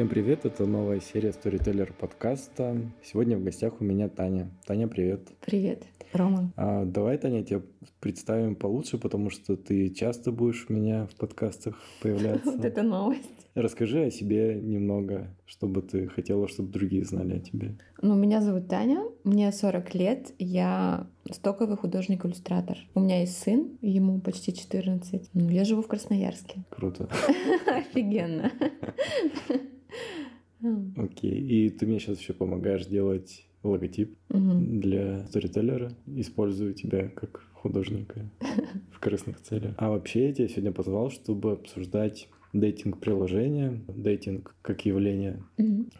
Всем привет, это новая серия Storyteller подкаста. Сегодня в гостях у меня Таня. Таня, привет. Привет, Роман. А, давай, Таня, тебя представим получше, потому что ты часто будешь у меня в подкастах появляться. Вот это новость. Расскажи о себе немного, чтобы ты хотела, чтобы другие знали о тебе. Ну, меня зовут Таня, мне 40 лет, я стоковый художник-иллюстратор. У меня есть сын, ему почти 14. Ну, я живу в Красноярске. Круто. Офигенно. Окей. И ты мне сейчас еще помогаешь делать логотип для сторителлера. Использую тебя как художника в корыстных целях. А вообще я тебя сегодня позвал, чтобы обсуждать дейтинг-приложения, дейтинг как явление.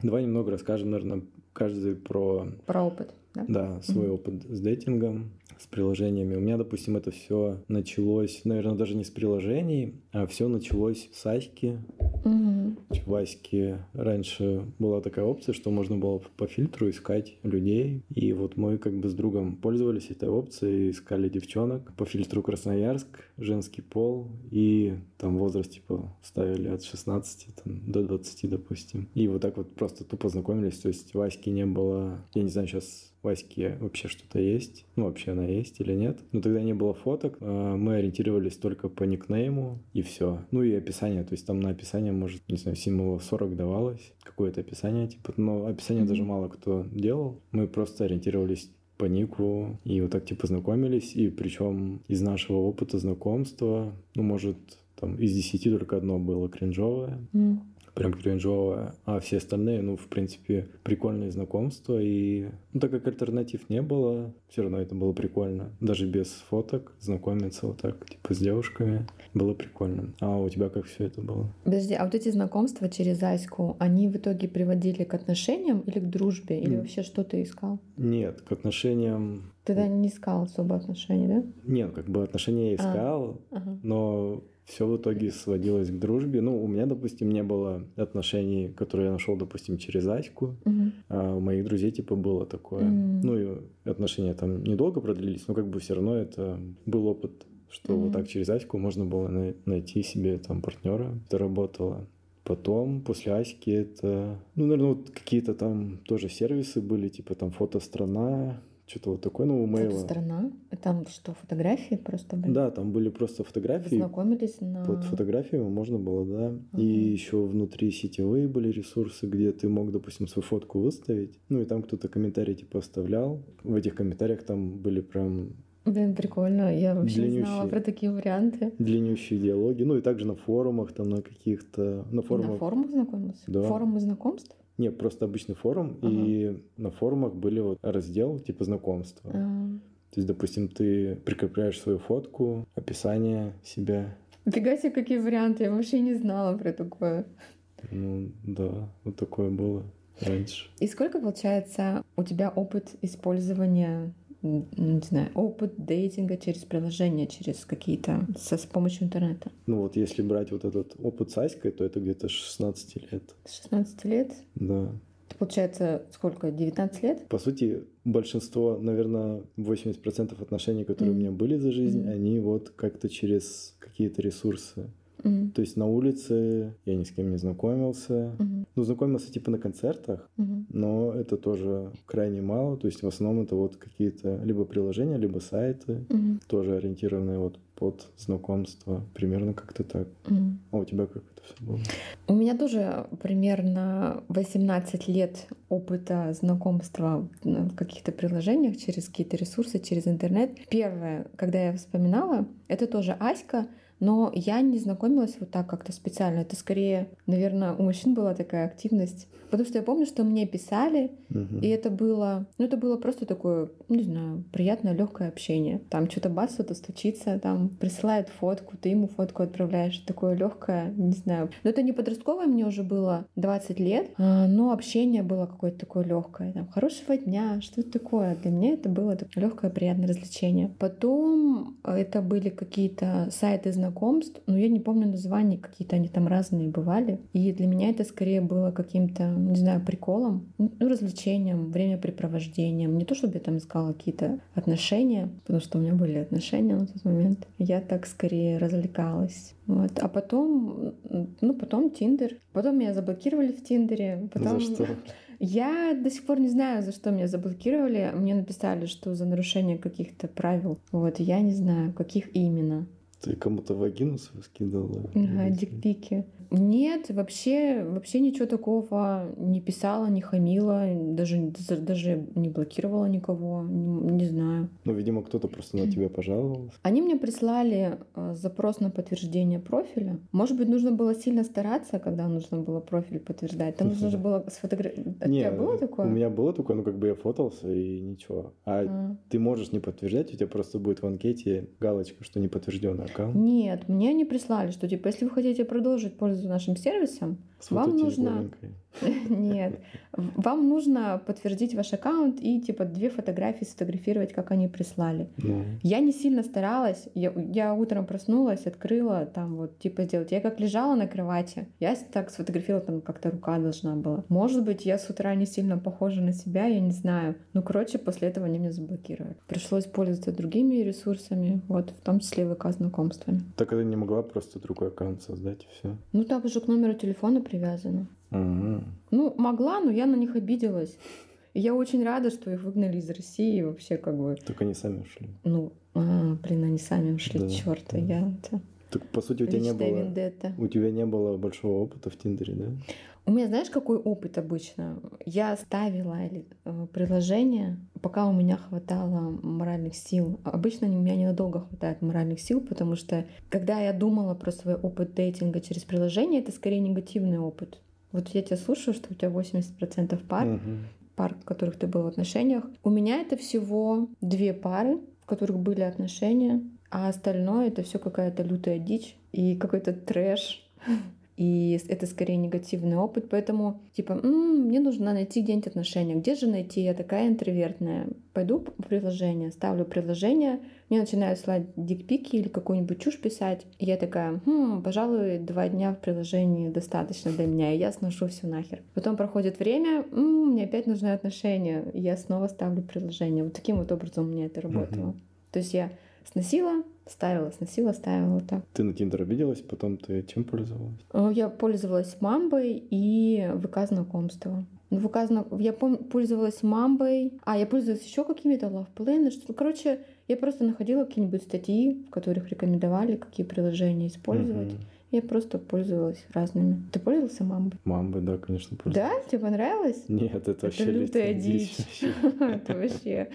Давай немного расскажем, наверное, каждый про... Про опыт, да? Да, свой опыт с дейтингом, с приложениями. У меня, допустим, это все началось, наверное, даже не с приложений, а все началось с Аськи. Угу. В Аське раньше была такая опция, что можно было по фильтру искать людей. И вот мы как бы с другом пользовались этой опцией, искали девчонок по фильтру Красноярск, женский пол, и там возраст типа ставили от 16 там, до 20, допустим. И вот так вот просто тупо знакомились. То есть в Аське не было, я не знаю, сейчас в Аське вообще что-то есть. Ну, вообще она есть или нет. Но тогда не было фоток. А, мы ориентировались только по никнейму и все. Ну и описание. То есть там на описание, может, не знаю, символов 40 давалось. Какое-то описание, типа. Но описание mm-hmm. даже мало кто делал. Мы просто ориентировались по нику и вот так типа знакомились. И причем из нашего опыта знакомства, ну, может, там из десяти только одно было кринжовое. Mm прям кринжовое, а все остальные, ну, в принципе, прикольные знакомства, и ну, так как альтернатив не было, все равно это было прикольно. Даже без фоток знакомиться вот так, типа, с девушками, было прикольно. А у тебя как все это было? Подожди, а вот эти знакомства через Аську, они в итоге приводили к отношениям или к дружбе, или mm. вообще что ты искал? Нет, к отношениям... Ты тогда не искал особо отношений, да? Нет, как бы отношения я а, искал, а, ага. но все в итоге сводилось к дружбе. Ну, у меня, допустим, не было отношений, которые я нашел, допустим, через Аську. Uh-huh. А у моих друзей, типа, было такое. Uh-huh. Ну, и отношения там недолго продлились, но как бы все равно это был опыт, что uh-huh. вот так через Аську можно было на- найти себе там партнера. Это работало. Потом, после Аськи, это, ну, наверное, вот какие-то там тоже сервисы были, типа там фотострана, что-то вот такое, у мейла. страна? Там что, фотографии просто были? Да, там были просто фотографии. Вы знакомились на... Под фотографиями можно было, да. Угу. И еще внутри сетевые были ресурсы, где ты мог, допустим, свою фотку выставить. Ну, и там кто-то комментарий типа оставлял. В этих комментариях там были прям Блин, прикольно. Я вообще не знала про такие варианты. Длиннющие диалоги. Ну и также на форумах, там на каких-то... На форумах. На форумах знакомился? Да. Форумы знакомств? Нет, просто обычный форум, ага. и на форумах были вот раздел типа знакомства. Ага. То есть, допустим, ты прикрепляешь свою фотку, описание себя. Фига себе, какие варианты, я вообще не знала про такое. Ну да, вот такое было раньше. И сколько, получается, у тебя опыт использования не знаю, опыт дейтинга через приложения, через какие-то, со, с помощью интернета? Ну вот если брать вот этот опыт с Аськой, то это где-то 16 лет. 16 лет? Да. Это получается сколько, 19 лет? По сути, большинство, наверное, 80% отношений, которые mm. у меня были за жизнь, mm. они вот как-то через какие-то ресурсы Mm-hmm. То есть на улице я ни с кем не знакомился. Mm-hmm. Ну, знакомился типа на концертах, mm-hmm. но это тоже крайне мало. То есть в основном это вот какие-то либо приложения, либо сайты, mm-hmm. тоже ориентированные вот под знакомство. Примерно как-то так. Mm-hmm. А у тебя как это все было? У меня тоже примерно 18 лет опыта знакомства в каких-то приложениях через какие-то ресурсы, через интернет. Первое, когда я вспоминала, это тоже Аська, но я не знакомилась вот так как-то специально. Это скорее, наверное, у мужчин была такая активность. Потому что я помню, что мне писали, угу. и это было, ну это было просто такое, не знаю, приятное, легкое общение. Там что-то бас, что-то стучится, там присылает фотку, ты ему фотку отправляешь, такое легкое, не знаю. Но это не подростковое, мне уже было 20 лет, а, но общение было какое-то такое легкое. Там, хорошего дня, что это такое. Для меня это было легкое, приятное развлечение. Потом это были какие-то сайты знакомств но я не помню названия, какие-то они там разные бывали. И для меня это скорее было каким-то, не знаю, приколом, ну, развлечением, времяпрепровождением. Не то, чтобы я там искала какие-то отношения, потому что у меня были отношения на тот момент. Я так скорее развлекалась. Вот. А потом, ну, потом Тиндер. Потом меня заблокировали в Тиндере. Потом... За что? Я до сих пор не знаю, за что меня заблокировали. Мне написали, что за нарушение каких-то правил. Вот, я не знаю, каких именно. Ты кому-то вагину свою скидывала? Ага, дикпики. Нет, вообще, вообще ничего такого не писала, не хамила, даже, даже не блокировала никого, не, не знаю. Ну, видимо, кто-то просто на тебя пожаловался. Они мне прислали э, запрос на подтверждение профиля. Может быть, нужно было сильно стараться, когда нужно было профиль подтверждать. Там нужно же было сфотографировать. У тебя было такое? У меня было такое, ну, как бы я фотался и ничего. А, ты можешь не подтверждать, у тебя просто будет в анкете галочка, что не подтвержденный аккаунт. Нет, мне они прислали, что типа, если вы хотите продолжить пользоваться нашим сервисом, вам нужно... Нет. Вам нужно подтвердить ваш аккаунт и типа две фотографии сфотографировать, как они прислали. Yeah. Я не сильно старалась. Я, я утром проснулась, открыла там вот типа сделать. Я как лежала на кровати, я так сфотографировала, там как-то рука должна была. Может быть, я с утра не сильно похожа на себя, я не знаю. Ну, короче, после этого они меня заблокировали. Пришлось пользоваться другими ресурсами, вот, в том числе ВК знакомствами. Так это не могла просто другой аккаунт создать и все. Ну, там уже к номеру телефона привязано. Угу. Ну, могла, но я на них обиделась. И я очень рада, что их выгнали из России вообще как бы. Только они сами ушли. Ну, а, блин, они сами ушли, да, черт, да. я это. Так по сути у тебя не было. Вендетта. У тебя не было большого опыта в Тиндере, да? У меня, знаешь, какой опыт обычно? Я ставила э, приложение, пока у меня хватало моральных сил. Обычно у меня ненадолго хватает моральных сил, потому что когда я думала про свой опыт дейтинга через приложение, это скорее негативный опыт. Вот я тебя слушаю, что у тебя 80% пар, угу. пар, в которых ты был в отношениях. У меня это всего две пары, в которых были отношения, а остальное это все какая-то лютая дичь и какой-то трэш. И это скорее негативный опыт. Поэтому, типа, м-м, мне нужно найти где-нибудь отношения. Где же найти? Я такая интровертная. Пойду в приложение, ставлю приложение, мне начинают слать дикпики или какую-нибудь чушь писать. И я такая, хм, пожалуй, два дня в приложении достаточно для меня, и я сношу все нахер. Потом проходит время, м-м, мне опять нужны отношения, и я снова ставлю приложение. Вот таким вот образом у меня это работало. Mm-hmm. То есть я сносила, ставила, сносила, ставила так. Ты на Тиндер обиделась, потом ты чем пользовалась? Э, я пользовалась Мамбой и ВК знакомства. Ну, ВК я пом- пользовалась Мамбой, а я пользовалась еще какими-то лавплейны, что Короче, я просто находила какие-нибудь статьи, в которых рекомендовали, какие приложения использовать. Mm-hmm. Я просто пользовалась разными. Ты пользовался мамбой? Мамбой, да, конечно, пользовался. Да? Тебе понравилось? Нет, это, это вообще лютая дичь. Это вообще...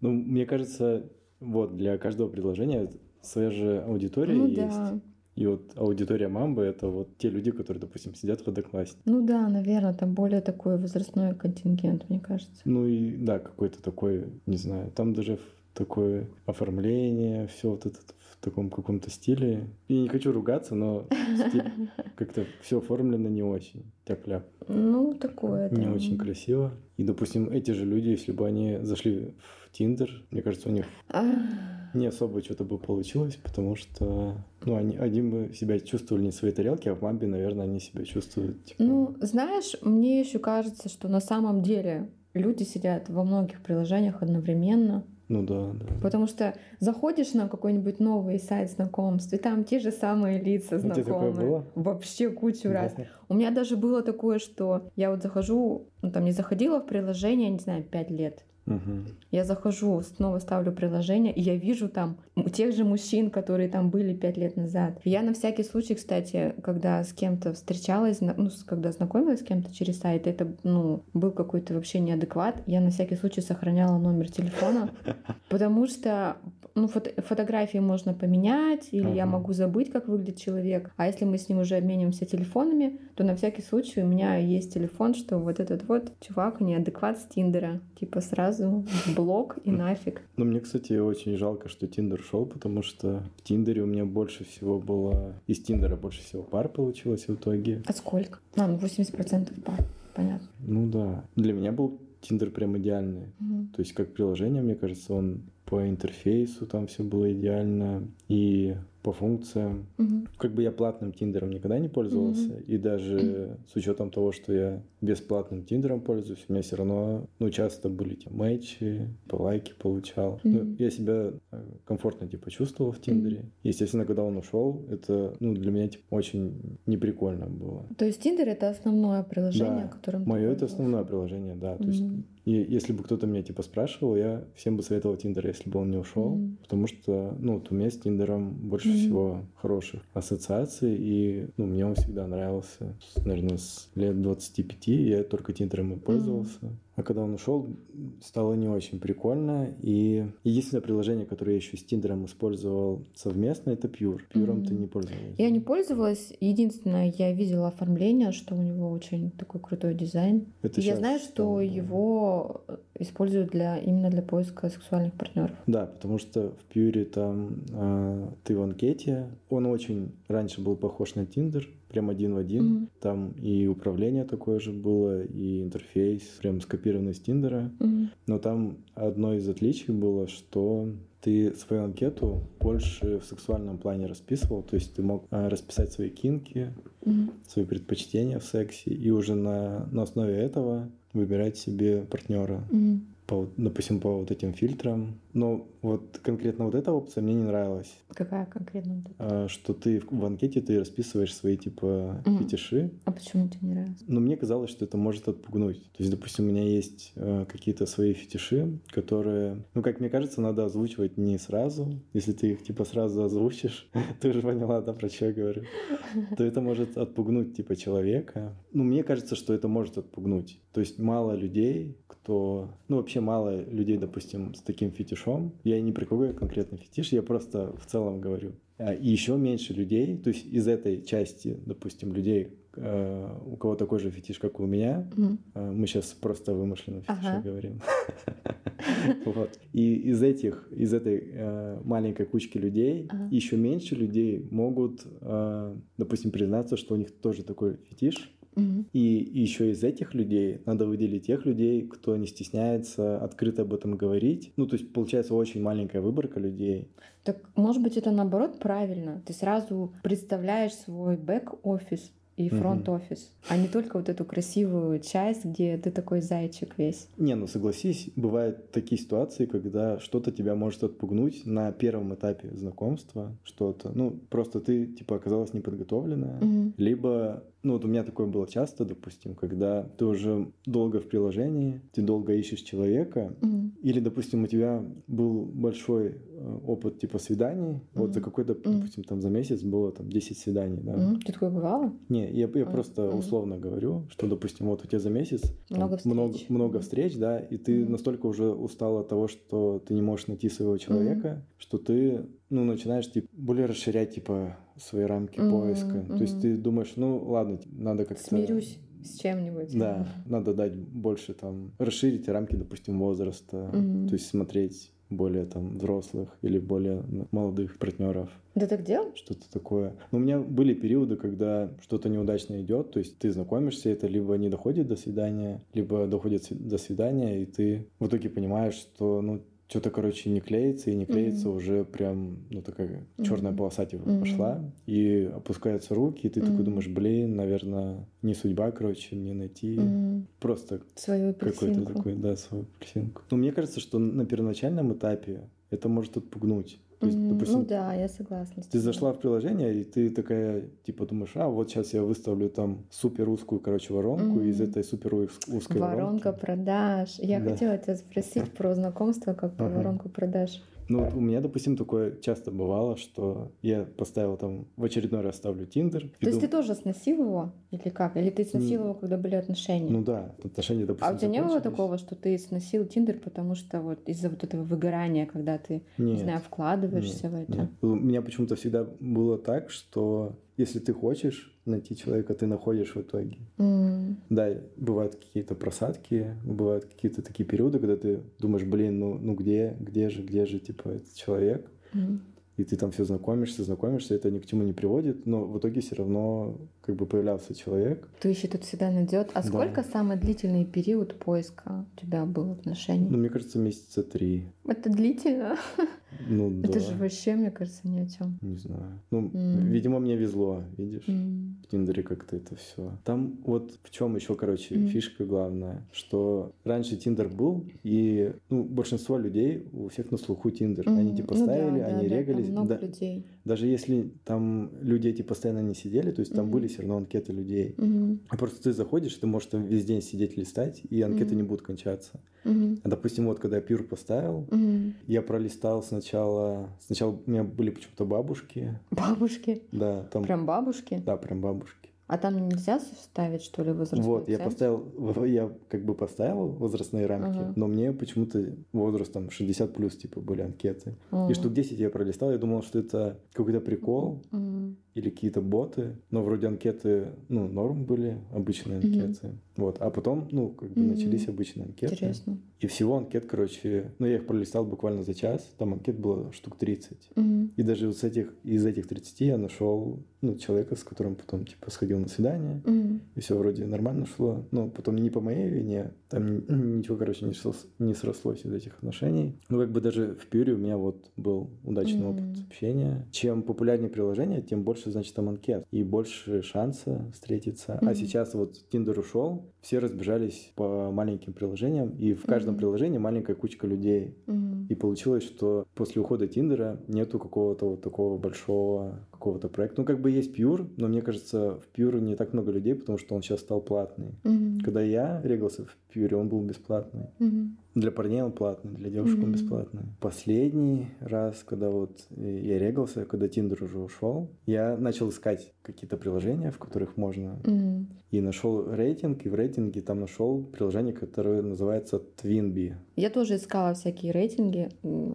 Ну, мне кажется, вот, для каждого предложения своя же аудитория ну, есть. Да. И вот аудитория Мамбы — это вот те люди, которые, допустим, сидят в однокласснике. Ну да, наверное, там более такой возрастной контингент, мне кажется. Ну и да, какой-то такой, не знаю, там даже такое оформление, все вот это в таком каком-то стиле. И не хочу ругаться, но как-то все оформлено не очень тяп-ляп. Ну, такое, Не очень красиво. И, допустим, эти же люди, если бы они зашли в Тиндер. Мне кажется, у них не особо что-то бы получилось, потому что ну, они, они бы себя чувствовали не в своей тарелке, а в Мамбе, наверное, они себя чувствуют. Типа... Ну, знаешь, мне еще кажется, что на самом деле люди сидят во многих приложениях одновременно. Ну да, да. Потому что заходишь на какой-нибудь новый сайт знакомств, и там те же самые лица знакомые. было? Вообще кучу да. раз. У меня даже было такое, что я вот захожу, ну там не заходила в приложение, не знаю, пять лет. Угу. Я захожу, снова ставлю приложение, и я вижу там тех же мужчин, которые там были пять лет назад. Я на всякий случай, кстати, когда с кем-то встречалась, ну, когда знакомилась с кем-то через сайт, это, ну, был какой-то вообще неадекват, я на всякий случай сохраняла номер телефона, потому что ну, фото фотографии можно поменять, или uh-huh. я могу забыть, как выглядит человек. А если мы с ним уже обмениваемся телефонами, то на всякий случай у меня есть телефон, что вот этот вот чувак неадекват с Тиндера. Типа сразу блок и нафиг. Ну, мне, кстати, очень жалко, что Тиндер ушел, потому что в Тиндере у меня больше всего было... Из Тиндера больше всего пар получилось в итоге. А сколько? А, ну 80% пар. Понятно. Ну да. Для меня был Тиндер прям идеальный. Угу. То есть как приложение, мне кажется, он по интерфейсу там все было идеально. И по функциям. Мгм. Как бы я платным Тиндером никогда не пользовался, Мгм. и даже с учетом того, что я бесплатным Тиндером пользуюсь, у меня все равно, ну, часто были эти мэчи, по лайки получал. Ну, Мгм. я себя э, комфортно, типа, чувствовал в Тиндере. Естественно, когда он ушел, это, ну, для меня, типа, очень неприкольно было. То есть Тиндер это основное приложение, Да, которым Мое это основное приложение, да. То есть, Мгм. И если бы кто-то меня, типа, спрашивал, я всем бы советовал Тиндер, если бы он не ушел. Мгм. Потому что, ну, вот у меня с Тиндером больше Мгм. всего хороших ассоциаций, и, ну, мне он всегда нравился. Наверное, с лет 25 я только Тиндером и пользовался. А когда он ушел, стало не очень прикольно. И единственное приложение, которое я еще с Тиндером использовал совместно, это Pure. Пьюром ты Мгм. не пользовалась? Я не пользовалась. Единственное, я видела оформление, что у него очень такой крутой дизайн. Это И я знаю, что да. его э, используют для именно для поиска сексуальных партнеров. Да, потому что в Пьюре там а, ты в анкете. Он очень раньше был похож на Тиндер, прям один в один. Мгм. Там и управление такое же было, и интерфейс прям скопированный с Тиндера. Мгм. Но там одно из отличий было, что ты свою анкету больше в сексуальном плане расписывал, то есть ты мог а, расписать свои кинки, Мгм. свои предпочтения в сексе, и уже на, на основе этого выбирать себе партнера Мгм. по, допустим, по вот этим фильтрам. Но вот конкретно вот эта опция мне не нравилась, Какая конкретно? вот эта? а, что ты в, в анкете ты расписываешь свои типа Мгм. фетиши, А почему тебе не нравится? но мне казалось, что это может отпугнуть. То есть, допустим, у меня есть э, какие-то свои фетиши, которые, ну, как мне кажется, надо озвучивать не сразу. Если ты их типа сразу озвучишь, ты уже поняла, да, про что я говорю, то это может отпугнуть типа человека. Ну, мне кажется, что это может отпугнуть. То есть мало людей, кто... Ну, вообще мало людей, допустим, с таким фетишом. Я не про какой конкретный фетиш, я просто в целом говорю. А, И еще меньше людей, то есть из этой части, допустим, людей, э, у кого такой же фетиш, как у меня, э, мы сейчас просто вымышленно фетише Ага. говорим. Вот. И из этих, из этой э, маленькой кучки людей еще меньше людей могут, допустим, признаться, что у них тоже такой фетиш. И еще из этих людей надо выделить тех людей, кто не стесняется открыто об этом говорить. Ну, то есть получается очень маленькая выборка людей. Так, может быть, это наоборот правильно. Ты сразу представляешь свой бэк-офис и фронт-офис, а не только вот эту красивую часть, где ты такой зайчик весь. Не, ну согласись, бывают такие ситуации, когда что-то тебя может отпугнуть на первом этапе знакомства, что-то. Ну, просто ты, типа, оказалась неподготовленная. Мгм. Либо, ну вот у меня такое было часто, допустим, когда ты уже долго в приложении, ты долго ищешь человека, Мгм. или, допустим, у тебя был большой э, опыт типа свиданий, вот за какой-то, Мгм. допустим, там за месяц было там 10 свиданий, да. Мгм. Ты такое бывало? Не, я, я А, просто условно говорю, что, допустим, вот у тебя за месяц там Много встреч. много, много встреч, да, и ты Мгм. настолько уже устал от того, что ты не можешь найти своего человека, что ты, ну, начинаешь, типа, более расширять, типа, свои рамки Мгм, поиска. То есть ты думаешь, ну, ладно, надо как-то... Смирюсь с чем-нибудь. Да, надо дать больше там, расширить рамки, допустим, возраста, Мгм. то есть смотреть более там взрослых или более молодых партнеров, Ты так делал? что-то такое. Но у меня были периоды, когда что-то неудачно идет, то есть ты знакомишься, это либо не доходит до свидания, либо доходит до свидания, и ты в итоге понимаешь, что ну что-то, короче, не клеится, и не клеится Мгм. уже прям, ну, такая черная Мгм. полоса типа Мгм. пошла, и опускаются руки, и ты такой Мгм. думаешь, блин, наверное, не судьба, короче, мне найти Мгм. просто Свою какой-то такой, да, свою апельсинку. Но мне кажется, что на первоначальном этапе это может отпугнуть. То есть, допустим, Ну да, я согласна. ты зашла в приложение, и ты такая, типа, думаешь, а, вот сейчас я выставлю там супер узкую, короче, воронку, и из этой супер уз- узкой Воронка воронки... продаж. Я Да. хотела тебя спросить про знакомство, как про воронку продаж. Ну, вот у меня, допустим, такое часто бывало, что я поставил там, в очередной раз ставлю Тиндер. То есть ты тоже сносил его? Или как? Или ты сносил М. его, когда были отношения? Ну да, отношения, допустим, а у тебя не было такого, что ты сносил Тиндер, потому что вот из-за вот этого выгорания, когда ты, не Нет. знаю, вкладываешься в Нет, это? нет. У меня почему-то всегда было так, что если ты хочешь найти человека, ты находишь в итоге. М, Да, бывают какие-то просадки, бывают какие-то такие периоды, когда ты думаешь, блин, ну, ну где, где же, где же, типа, этот человек? м. И ты там все знакомишься, знакомишься, это ни к чему не приводит, но в итоге все равно как бы появлялся человек. То ищи тут всегда найдет. А Да. сколько самый длительный период поиска у тебя был отношений? Ну, мне кажется, месяца три. Это длительно. Ну да. Это же вообще, мне кажется, ни о чем. Не знаю. Ну, М. видимо, мне везло, видишь? М. В Тиндере как-то это все. Там вот в чем еще, короче, Мгм. фишка главная, что раньше Тиндер был, и ну, большинство людей, у всех на слуху Тиндер. Они М. типа Ну да, ставили, да, они да, регались. много Да- людей. Даже если там люди эти постоянно не сидели, то есть там Мгм. были все равно анкеты людей. Мгм. А просто ты заходишь, ты можешь там весь день сидеть листать, и анкеты Мгм. не будут кончаться. Мгм. А, допустим, вот когда я Пюр поставил, Мгм. я пролистал сначала... Сначала у меня были почему-то бабушки. Бабушки. Да, там... Прям бабушки. Да, прям бабушки. А там нельзя ставить, что ли, возрастной Вот, я ценз? поставил, я как бы поставил возрастные рамки, Ага. но мне почему-то возраст там 60 плюс, типа, были анкеты. М. И штук 10 я пролистал, я думал, что это какой-то прикол М. или какие-то боты, но вроде анкеты, ну, норм были, обычные анкеты. Вот, а потом, ну, как бы Мгм. начались обычные анкеты. Интересно. И всего анкет, короче, ну, я их пролистал буквально за час, там анкет было штук 30. Мгм. И даже вот с этих, из этих 30 я нашел, ну, человека, с которым потом, типа, сходил на свидание. Мгм. И все вроде нормально шло. Но потом не по моей вине. Там ни- ничего, короче, не срослось, не срослось из этих отношений. Ну, как бы даже в Pure у меня вот был удачный Мгм. опыт общения. Чем популярнее приложение, тем больше, значит, там анкет. И больше шанса встретиться. А Мгм. сейчас вот Тиндер ушел, все разбежались по маленьким приложениям. И в каждом Мгм. приложении маленькая кучка людей. Мгм. И получилось, что после ухода Тиндера нету какого-то вот такого большого какого-то проекта. Ну, как бы есть Pure, но мне кажется, в Pure не так много людей, потому что он сейчас стал платный. Мгм. Когда я регался в Pure, он был бесплатный. Мгм. Для парней он платный, для девушек он Мгм. бесплатный. Последний раз, когда вот э, я регался, когда Тиндер уже ушел, я начал искать какие-то приложения, в которых можно Мгм. и нашел рейтинг, и в рейтинге там нашел приложение, которое называется Twinbee. Я тоже искала всякие рейтинги,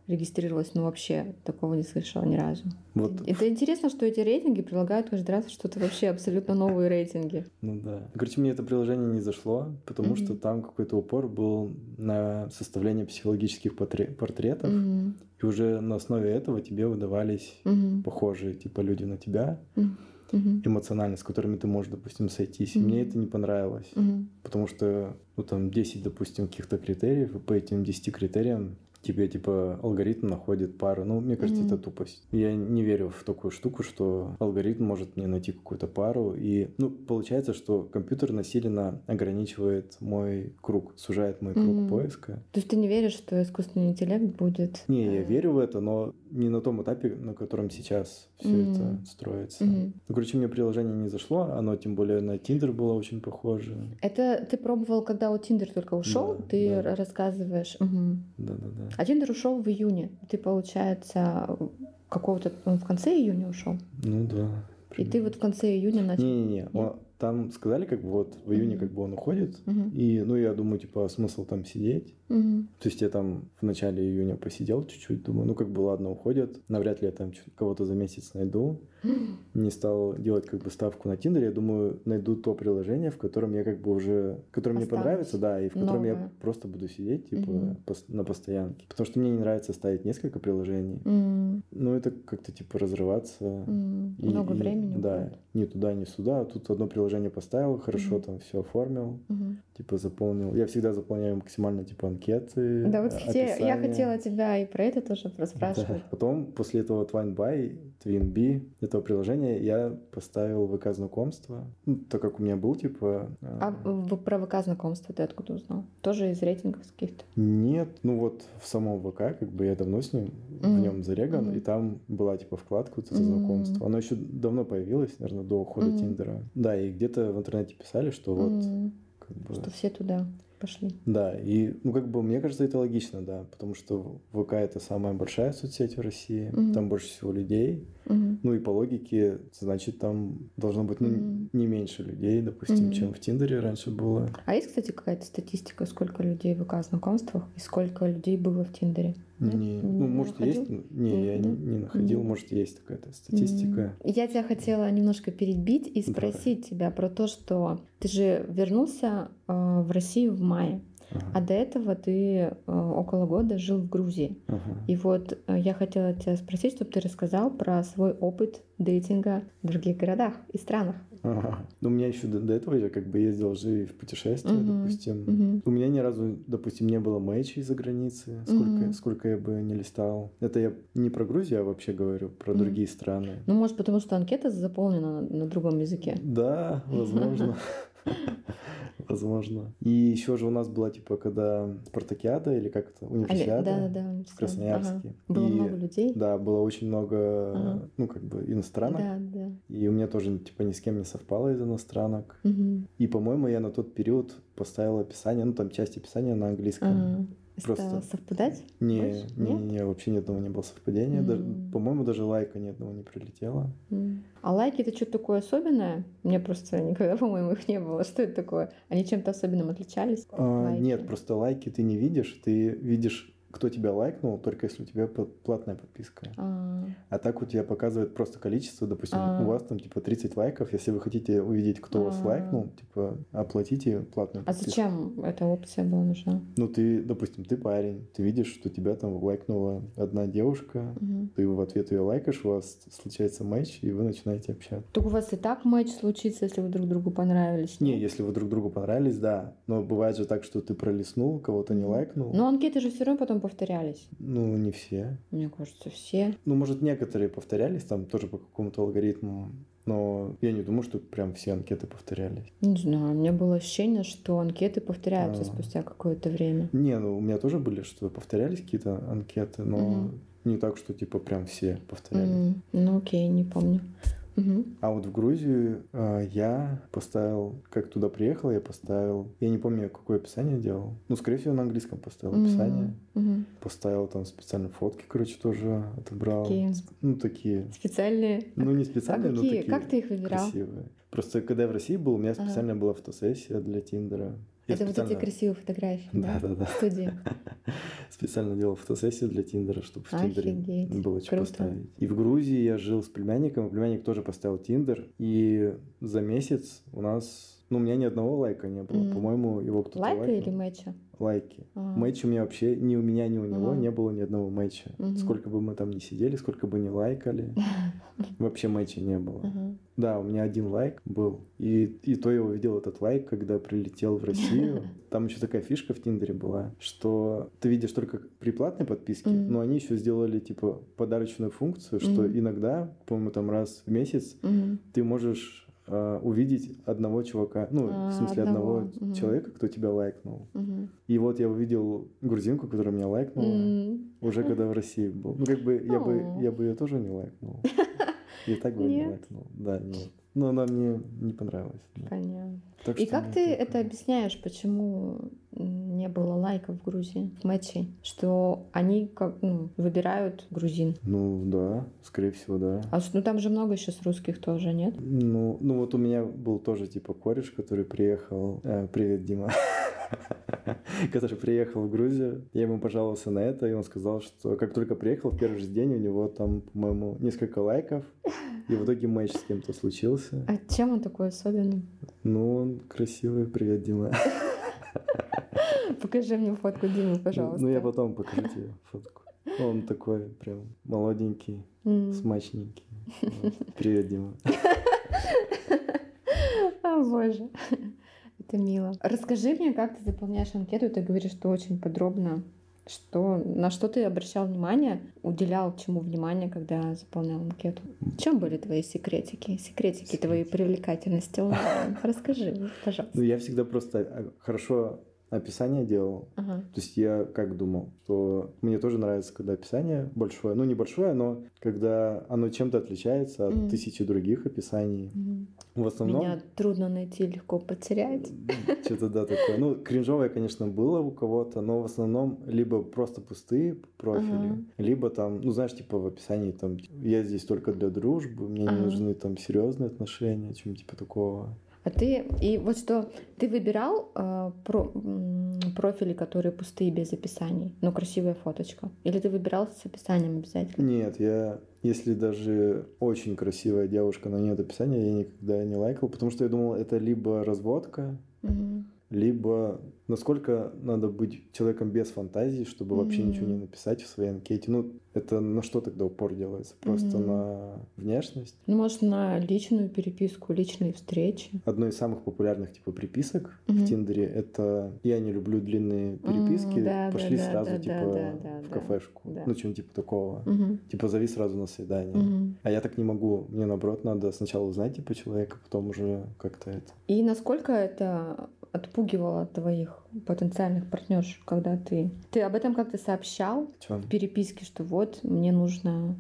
регистрировалась, но вообще такого не слышала ни разу. Вот Это интересно, что эти рейтинги предлагают каждый раз что-то вообще абсолютно новые рейтинги. Ну да. Короче, мне это приложение не зашло, потому Мгм. что там какой-то упор был на составление психологических портретов. Мгм. И уже на основе этого тебе выдавались Мгм. похожие, типа, люди на тебя, Мгм. Мгм. эмоционально, с которыми ты можешь, допустим, сойтись. И Мгм. мне это не понравилось. Мгм. Потому что, ну, там 10, допустим, каких-то критериев, и по этим 10 критериям тебе, типа, алгоритм находит пару. Ну, мне кажется, Мгм. это тупость. Я не верю в такую штуку, что алгоритм может мне найти какую-то пару. И, ну, получается, что компьютер насильно ограничивает мой круг, сужает мой круг Мгм. поиска. То есть ты не веришь, что искусственный интеллект будет... Не, я э, верю в это, но не на том этапе, на котором сейчас все Мгм. это строится. Ну, короче, мне приложение не зашло, оно тем более на Tinder было очень похоже. Это ты пробовал, когда у Тиндер только ушел, Да, ты да. рассказываешь. Да-да-да. А Тиндер ушел в июне. Ты, получается, какого-то он в конце июня ушел. Ну да. И ты вот в конце июня начал. Не-не-не, там сказали, как бы вот в июне как бы он уходит, и, ну, я думаю, типа, смысл там сидеть. То есть я там в начале июня посидел чуть-чуть, думаю, ну, как бы, ладно, уходит, навряд ли я там кого-то за месяц найду. Не стал делать как бы ставку на Тиндере, я думаю, найду то приложение, в котором я как бы уже, которое мне Останусь. понравится, да, и в котором я Новое. просто буду сидеть, типа, Мгм. пос- на постоянке. Потому что мне не нравится ставить несколько приложений. М, Ну, это как-то, типа, разрываться. м. И- Много и- времени. Да, уходит. ни туда, ни сюда. Тут одно приложение поставил, хорошо Мгм. там все оформил, Мгм. типа заполнил. Я всегда заполняю максимально типа анкеты. Да, вот кстати, я описание. хотела тебя и про это тоже расспрашивать. Да. Потом, после этого TwineBuy, TwinBee, этого приложения, я поставил ВК знакомства. Ну, так как у меня был, типа... э, А в- про ВК знакомство ты откуда узнал? Тоже из рейтингов каких-то? Нет, ну вот в самом ВК, как бы я давно с ним, в Мгм. нем зареган, Мгм. и там была типа вкладка вот это Мгм. знакомство. Оно еще давно появилось, наверное, до ухода Мгм. Тиндера. Да, и где-то в интернете писали, что вот М, как бы... Что все туда пошли. Да, и, ну, как бы, мне кажется, это логично, да, потому что ВК — это самая большая соцсеть в России, Мгм. там больше всего людей, Мгм. ну, и по логике, значит, там должно быть, ну, Мгм. не меньше людей, допустим, Мгм. чем в Тиндере раньше было. А есть, кстати, какая-то статистика, сколько людей в ВК знакомствах и сколько людей было в Тиндере? Не, Не ну, может, находил? есть, не, Не я не, не находил, Мгм. может, есть такая-то статистика. Я тебя хотела немножко перебить и Давай. спросить тебя про то, что ты же вернулся э, в Россию в мае, а Ага, до этого ты э, около года жил в Грузии. ага. И вот э, я хотела тебя спросить, чтобы ты рассказал про свой опыт дейтинга в других городах и странах. Ага. Ну, у меня еще до, до этого я как бы ездил же и в путешествия, Мгм. допустим. Мгм. У меня ни разу, допустим, не было мэчей за границей, сколько, Мгм. сколько я бы не листал. Это я не про Грузию, а вообще говорю про Мгм. другие страны. Ну, может, потому что анкета заполнена на, на другом языке. Да, возможно. Возможно. И еще же у нас была, типа, когда спартакиада или как это, универсиада Да, да, да. в Красноярске. Было И, много людей. Да, было очень много, Ага. ну, как бы, иностранок. Да, да. И у меня тоже, типа, ни с кем не совпало из иностранок. Мгм. И, по-моему, я на тот период поставил описание, ну, там часть описания на английском. Ага. Просто- совпадать? Не, Больше? не, Нет? не, вообще ни одного не было совпадения. Даже- М. по-моему, даже лайка ни одного не прилетело. М. А лайки это что-то такое особенное? Мне просто никогда, по-моему, их не было. Что это такое? Они чем-то особенным отличались? А, Лайки. нет, просто лайки ты не видишь, ты видишь, кто тебя лайкнул, только если у тебя платная подписка. А, А так у тебя показывает просто количество, допустим, А. у вас там типа 30 лайков, если вы хотите увидеть, кто вас А. лайкнул, типа оплатите платную а подписку. зачем эта опция была нужна? Ну ты, допустим, ты парень, ты видишь, что тебя там лайкнула одна девушка, Мгм. ты в ответ ее лайкаешь, у вас случается матч, и вы начинаете общаться. Так у вас и так матч случится, если вы друг другу понравились. Не, если вы друг другу понравились, да. Но бывает же так, что ты пролистнул, кого-то не лайкнул. Но анкеты же все равно потом повторялись. Ну, не все. Мне кажется, все. Ну, может, некоторые повторялись там тоже по какому-то алгоритму. Но я не думаю, что прям все анкеты повторялись. Не знаю, у меня было ощущение, что анкеты повторяются А. спустя какое-то время. Не, ну у меня тоже были, что повторялись какие-то анкеты, но Мгм. не так, что типа прям все повторялись. М, Ну окей, не помню. Мгм. А вот в Грузию э, я поставил, как туда приехал, я поставил, я не помню, какое описание делал. Ну, скорее всего, на английском поставил описание. Мгм. Поставил там специальные фотки, короче, тоже отобрал. Какие? Ну, такие. Специальные. Ну, не А специальные, но какие? такие Как ты их выбирал? красивые. Просто когда я в России был, у меня Ага. специально была фотосессия для Тиндера. Это вот эти красивые фотографии, да? Да, да, да. Студии. Специально делал фотосессию для Тиндера, чтобы в Тиндере было что поставить. И в Грузии я жил с племянником, и племянник тоже поставил Тиндер. И за месяц у нас... Ну, у меня ни одного лайка не было. Мгм. По-моему, его кто-то Лайка лайкнул. или мэча? Лайки. А. Мэча у меня вообще ни у меня, ни у него Ага. не было ни одного мэча. Мгм. Сколько бы мы там ни сидели, сколько бы ни лайкали, вообще мэча не было. Ага. Да, у меня один лайк был. И, и то я увидел этот лайк, когда прилетел в Россию. Там еще такая фишка в Тиндере была, что ты видишь только при платной подписке, Мгм. но они еще сделали типа подарочную функцию, что Мгм. иногда, по-моему, там раз в месяц Мгм. ты можешь а, увидеть одного чувака, ну, А, в смысле одного, одного, мгм. человека, кто тебя лайкнул. Мгм. И вот я увидел грузинку, которая меня лайкнула, М. уже когда в России был. Ну, как бы я бы, я бы ее тоже не лайкнул. И так бы не лайкнул. Да, нет. Но она мне не понравилась. да. Понятно. Так И как ты это объясняешь, почему не было лайков в Грузии, в матче? Что они как ну, выбирают грузин. Ну, да, скорее всего, да. А ну там же много сейчас русских тоже, нет? Ну, ну вот у меня был тоже типа кореш, который приехал. э, привет, Дима. который приехал в Грузию. Я ему пожаловался на это, и он сказал, что как только приехал, в первый же день у него там, по-моему, несколько лайков, и в итоге матч с кем-то случился. А чем он такой особенный? Ну, он красивый, привет, Дима. Покажи мне фотку Димы, Ну, пожалуйста. Ну, я потом покажу тебе фотку. Он такой прям молоденький, М. смачненький. Привет, Дима. О, боже. Это мило. Расскажи мне, как ты заполняешь анкету. Ты говоришь, что очень подробно. Что, на что ты обращал внимание, уделял чему внимание, когда заполнял анкету? В чем были твои секретики? Секретики твоей привлекательности? Расскажи, пожалуйста. Ну, я всегда просто а, хорошо описание делал. Ага. То есть я как думал, что мне тоже нравится, когда описание большое. Ну, небольшое, но когда оно чем-то отличается от Мгм. тысячи других описаний. Мгм. В основном... Меня трудно найти, легко потерять. Что-то да такое. Ну, кринжовое, конечно, было у кого-то, но в основном либо просто пустые профили, Ага. либо там, ну, знаешь, типа в описании там я здесь только для дружбы, мне не Ага. нужны там серьезные отношения, чем типа такого. А ты, и вот что, ты выбирал э, про- профили, которые пустые, без описаний, но красивая фоточка? Или ты выбирал с описанием обязательно? Нет, я, если даже очень красивая девушка, но нет описания, я никогда не лайкал, потому что я думал, это либо разводка, Мгм. Либо насколько надо быть человеком без фантазии, чтобы mm-hmm. вообще ничего не написать в своей анкете. Ну, это на что тогда упор делается? Просто mm-hmm. на внешность? Ну, может, на личную переписку, личные встречи. Одно из самых популярных типа приписок mm-hmm. в Тиндере это «Я не люблю длинные переписки, mm-hmm, да, пошли да, сразу да, типа да, да, в кафешку». Да. Ну, что-нибудь типа такого. Mm-hmm. Типа зови сразу на свидание. Mm-hmm. А я так не могу. Мне наоборот надо сначала узнать типа человека, потом уже как-то это. И насколько это отпугивало твоих потенциальных партнерш, когда ты... Ты об этом как-то сообщал Чем? в переписке, что вот мне нужно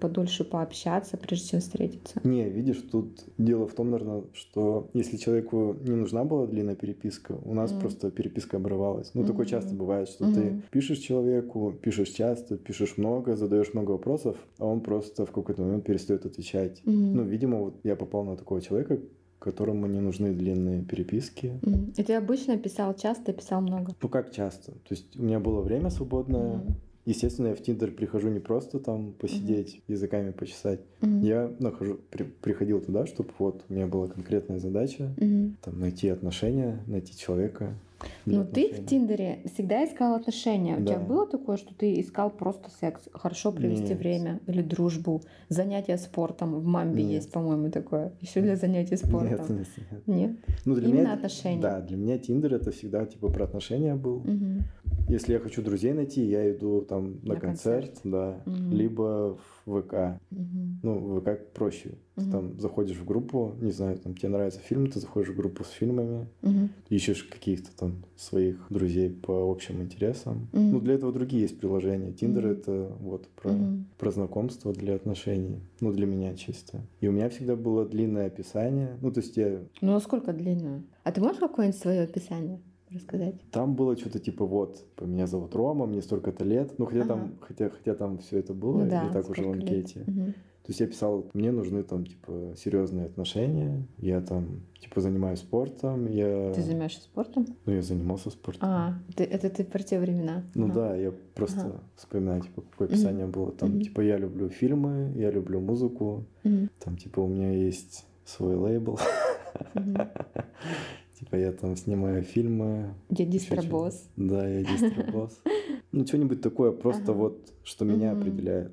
подольше пообщаться, прежде чем встретиться. Не, видишь, тут дело в том, наверное, что если человеку не нужна была длинная переписка, у нас mm. просто переписка обрывалась. Ну, mm-hmm. такое часто бывает, что mm-hmm. ты пишешь человеку, пишешь часто, пишешь много, задаешь много вопросов, а он просто в какой-то момент перестает отвечать. Mm-hmm. Ну, видимо, вот я попал на такого человека, которому не нужны длинные переписки. И ты обычно писал часто, писал много? Ну как часто? То есть у меня было время свободное. Mm. Естественно, я в Тиндер прихожу не просто там посидеть, mm-hmm. языками почесать. Mm-hmm. Я нахожу, при, приходил туда, чтобы вот у меня была конкретная задача, mm-hmm. там найти отношения, найти человека. Ну, ты в Тиндере всегда искал отношения. У да. тебя было такое, что ты искал просто секс, хорошо провести Нет. время или дружбу, занятия спортом? В Мамбе нет. есть, по-моему, такое. Еще для занятий спортом. Нет, нет, нет. Нет? Ну, для Именно меня, отношения. Да, для меня Тиндер это всегда типа про отношения был. Угу. Если я хочу друзей найти, я иду там на, на концерт, концерт, да, угу. либо в ВК. Угу. Ну, в ВК проще. Угу. Там заходишь в группу, не знаю, там тебе нравится фильм, ты заходишь в группу с фильмами, угу. ищешь каких-то там своих друзей по общим интересам. Угу. Ну, для этого другие есть приложения. Тиндер угу. это вот про, угу. про знакомство для отношений. Ну, для меня чисто. И у меня всегда было длинное описание. Ну, то есть я... Ну, а сколько длинное? А ты можешь какое-нибудь свое описание? рассказать? Там было что-то типа вот, меня зовут Рома, мне столько-то лет. Ну, хотя ага. там, хотя, хотя там все это было, ну, да, и так уже в анкете. Угу. То есть я писал, мне нужны там, типа, серьезные отношения. Я там, типа, занимаюсь спортом. Я... Ты занимаешься спортом? Ну, я занимался спортом. А, ты, это ты про те времена? Ну ага. да, я просто ага. вспоминаю, типа, какое описание mm было. Там, mm типа, я люблю фильмы, я люблю музыку. mm Там, типа, у меня есть свой лейбл. mm Типа я там снимаю фильмы. Я дистробосс. Да, я дистробосс. Ну, что-нибудь такое, просто вот, что меня определяет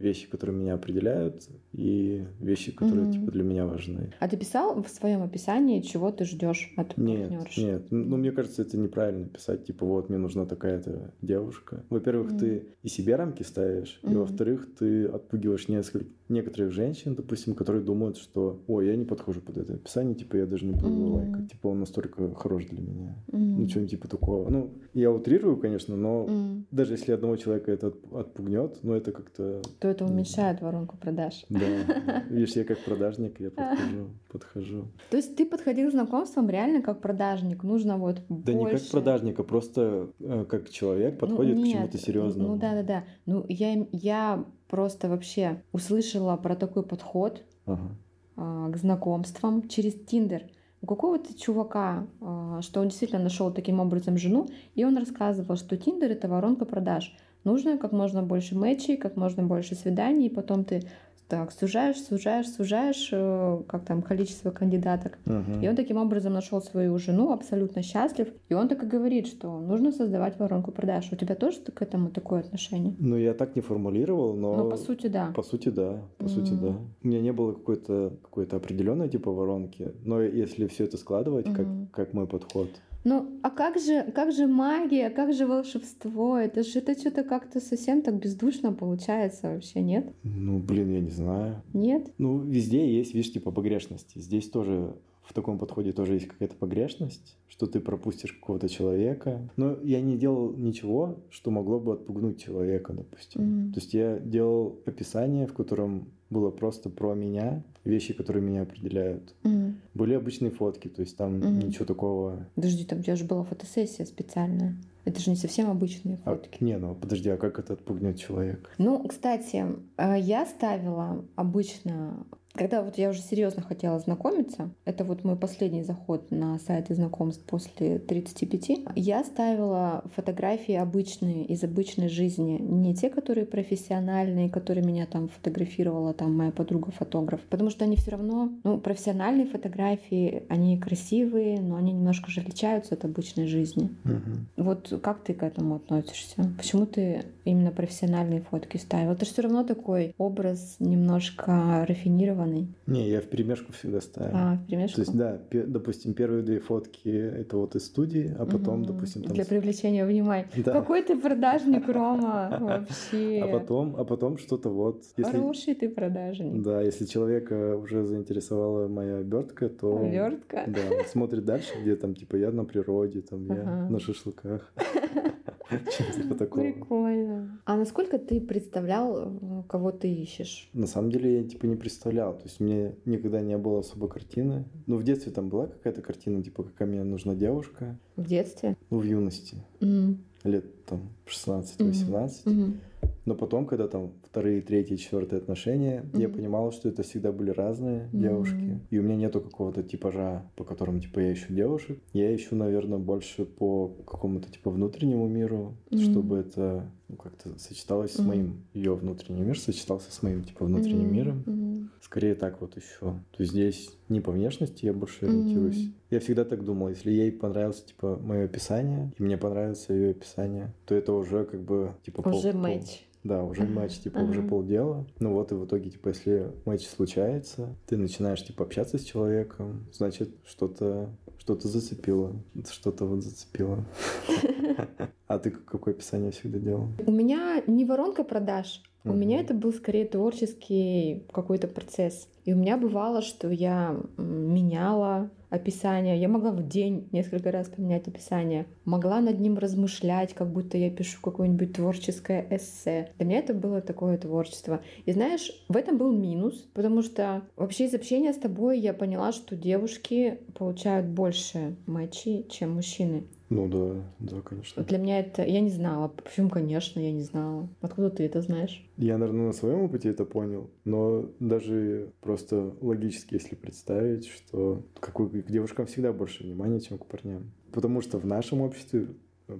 вещи, которые меня определяют, и вещи, которые mm-hmm. типа для меня важны. А ты писал в своем описании, чего ты ждешь от нет, Нет, ну мне кажется, это неправильно писать, типа вот мне нужна такая-то девушка. Во-первых, mm-hmm. ты и себе рамки ставишь, mm-hmm. и во-вторых, ты отпугиваешь несколько некоторых женщин, допустим, которые думают, что, ой, я не подхожу под это описание, типа я даже не буду mm-hmm. лайкать, типа он настолько хорош для меня, mm-hmm. ну что-нибудь типа такого. Ну я утрирую, конечно, но mm-hmm. даже если одного человека это отпугнет, ну это как-то то это уменьшает воронку продаж. Да. Видишь, я как продажник, я подхожу, подхожу. То есть ты подходил к знакомствам реально как продажник? Нужно вот Да больше... не как продажник, а просто э, как человек ну, подходит ну, нет, к чему-то серьезному. Ну да, да, да. Ну я, я просто вообще услышала про такой подход ага. к знакомствам через Тиндер у какого-то чувака, а, что он действительно нашел таким образом жену, и он рассказывал, что Тиндер это воронка продаж. Нужно как можно больше матчей, как можно больше свиданий, и потом ты так сужаешь, сужаешь, сужаешь, э, как там количество кандидаток. Uh-huh. И он таким образом нашел свою жену, абсолютно счастлив. И он так и говорит, что нужно создавать воронку продаж. У тебя тоже к этому такое отношение? Ну, я так не формулировал, но... Ну, по сути, да. По сути, да. По mm-hmm. сути, да. У меня не было какой-то какой-то определенной типа воронки, но если все это складывать, mm-hmm. как, как мой подход, ну, а как же, как же магия, как же волшебство? Это же это что-то как-то совсем так бездушно получается вообще, нет? Ну, блин, я не знаю. Нет? Ну, везде есть, видишь, типа погрешности. Здесь тоже в таком подходе тоже есть какая-то погрешность, что ты пропустишь какого-то человека. Но я не делал ничего, что могло бы отпугнуть человека, допустим. Mm-hmm. То есть я делал описание, в котором было просто про меня, вещи, которые меня определяют. Mm. Были обычные фотки, то есть там mm. ничего такого. Подожди, там у тебя же была фотосессия специальная. Это же не совсем обычные а, фотки. А, не, ну подожди, а как это отпугнет человека? Ну, кстати, э, я ставила обычно когда вот я уже серьезно хотела знакомиться, это вот мой последний заход на сайты знакомств после 35, я ставила фотографии обычные, из обычной жизни, не те, которые профессиональные, которые меня там фотографировала там моя подруга-фотограф, потому что они все равно, ну, профессиональные фотографии, они красивые, но они немножко же отличаются от обычной жизни. Мгм. Вот как ты к этому относишься? Почему ты именно профессиональные фотки ставил? Это же все равно такой образ немножко рафинированный. Не, я в перемешку всегда ставил. А, в перемешку? То есть, да, допустим, первые две фотки это вот из студии, а потом, Мгм. допустим, там... Для привлечения внимания. Да. Какой ты продажник, Рома, вообще. А потом, а потом что-то вот. Если, Хороший ты продажник. да, если человека уже заинтересовала моя обертка, то он, Вертка. да, он смотрит дальше, где там типа я на природе, там я Ага. на шашлыках. Такого. Прикольно. А насколько ты представлял, кого ты ищешь? На самом деле я типа не представлял, то есть мне никогда не было особо картины. Ну в детстве там была какая-то картина, типа какая мне нужна девушка, В детстве? ну в юности, Мгм. Лет там 16-18. Мгм. Но потом, когда там вторые, третьи, четвертые отношения, я Мгм. понимал, что это всегда были разные Мгм. девушки. И у меня нету какого-то типажа, по которому типа я ищу девушек. Я ищу, наверное, больше по какому-то типа внутреннему миру, Мгм. чтобы это ну, как-то сочеталось с Мгм. моим, ее внутренний мир сочетался с моим типа внутренним Мгм. миром. Мгм. Скорее так вот еще. То есть здесь не по внешности я больше ориентируюсь. Я всегда так думал, если ей понравилось типа мое описание, и мне понравится ее описание, то это уже как бы типа пол- Уже пол- матч. да, уже матч, типа, уже полдела. Ну вот, и в итоге, типа, если матч случается, ты начинаешь, типа, общаться с человеком, значит, что-то что-то зацепило, что-то вот зацепило. А ты какое описание всегда делал? У меня не воронка продаж, у Мгм. меня это был скорее творческий какой-то процесс. И у меня бывало, что я меняла описание. Я могла в день несколько раз поменять описание. Могла над ним размышлять, как будто я пишу какое-нибудь творческое эссе. Для меня это было такое творчество. И знаешь, в этом был минус, потому что вообще из общения с тобой я поняла, что девушки получают больше матчей, чем мужчины. Ну да, да, конечно. Для меня это... Я не знала. Почему, конечно, я не знала. Откуда ты это знаешь? Я, наверное, на своем опыте это понял, но даже просто логически, если представить, что какой, к девушкам всегда больше внимания, чем к парням. Потому что в нашем обществе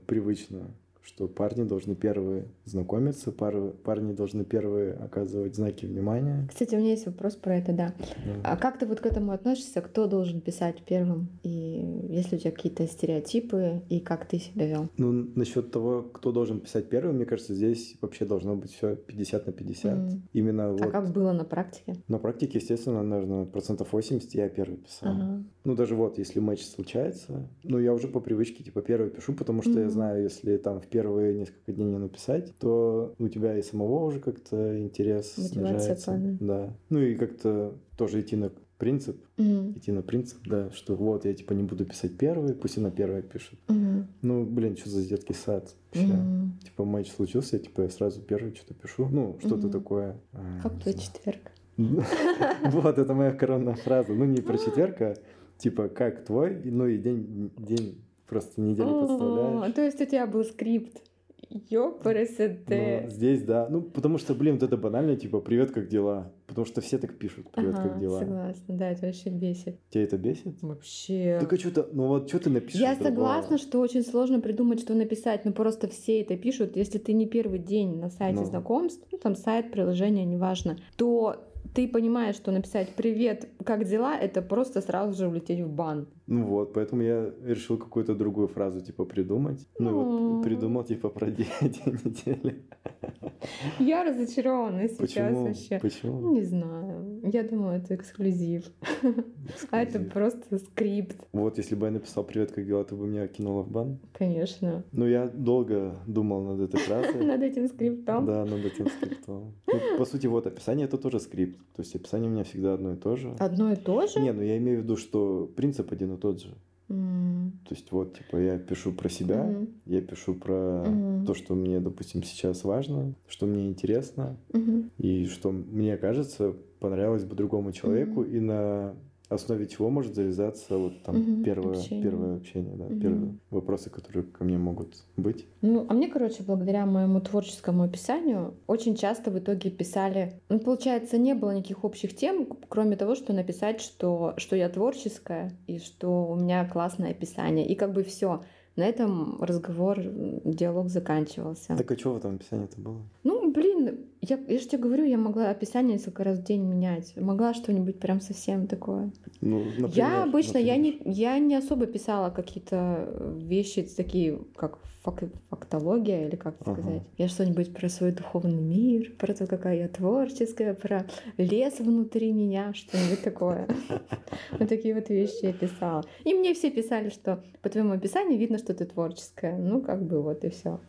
привычно, что парни должны первые знакомиться, пар- парни должны первые оказывать знаки внимания. Кстати, у меня есть вопрос про это, да. Да. А как ты вот к этому относишься? Кто должен писать первым? И есть ли у тебя какие-то стереотипы? И как ты себя вел? Ну, насчет того, кто должен писать первым, мне кажется, здесь вообще должно быть все 50 на 50. Мгм. Именно вот А как было на практике? на практике, естественно, наверное, процентов 80 я первый писал. Ага. Ну, даже вот, если матч случается, ну, я уже по привычке, типа, первый пишу, потому что я Мгм. знаю, если там в первые несколько дней не написать, то у тебя и самого уже как-то интерес Мотивация снижается. падает. Да. Ну, и как-то тоже идти на принцип, Мгм. идти на принцип, да, что вот, я, типа, не буду писать первый, пусть она первая пишет. Мгм. Ну, блин, что за детский сад вообще? Мгм. Типа, матч случился, типа, я сразу первый что-то пишу. Ну, что-то Мгм. такое. а, Как твой четверг? Вот, это моя коронная фраза. Ну, не про четверка, типа, как твой, ну и день, день просто недели О, подставляешь. То есть у тебя был скрипт. Ёпарасете. Здесь, да. Ну, потому что, блин, вот это банально, типа, привет, как дела? Потому что все так пишут, привет, Ага, как дела? согласна, да, это вообще бесит. Тебя это бесит? Вообще. Так а что-то, ну вот что ты напишешь? Я другого? согласна, что очень сложно придумать, что написать, но просто все это пишут. Если ты не первый день на сайте Ну. знакомств, ну там сайт, приложение, неважно, то ты понимаешь, что написать «Привет, как дела?» — это просто сразу же улететь в бан. Ну вот, поэтому я решил какую-то другую фразу, типа, придумать. Ну, М. вот придумал, типа, про день недели. Я разочарована сейчас Почему? вообще. Почему? Не знаю. Я думаю, это эксклюзив. А это Эксклюзив. просто скрипт, Вот, если бы я написал «Привет, как дела», ты бы меня кинула в бан? конечно. Ну, я долго думал над этой фразой. Над этим скриптом. Да, над этим скриптом. Ну, по сути, вот описание это тоже скрипт. То есть описание у меня всегда одно и то же. Одно и то же? Не, ну я имею в виду, что принцип один и тот же. М, То есть вот, типа, я пишу про себя, мгм, я пишу про Мгм. то, что мне, допустим, сейчас важно, что мне интересно, мгм. и что мне кажется понравилось бы другому человеку, и на основе чего может завязаться вот там Мгм, первое, общение. первое общение, да, Мгм. первые вопросы, которые ко мне могут быть. Ну, а мне, короче, благодаря моему творческому описанию очень часто в итоге писали... Ну, получается, не было никаких общих тем, кроме того, что написать, что, что я творческая и что у меня классное описание. И как бы все. На этом разговор, диалог заканчивался. Так а что в этом описании-то было? Ну, блин, я, я же тебе говорю, я могла описание несколько раз в день менять. Могла что-нибудь прям совсем такое. Ну, например, я обычно, я например. не, я не особо писала какие-то вещи такие, как фак- фактология или как Ага. сказать. Я что-нибудь про свой духовный мир, про то, какая я творческая, про лес внутри меня, что-нибудь такое. Вот такие вот вещи я писала. И мне все писали, что по твоему описанию видно, что ты творческая. Ну, как бы вот и все.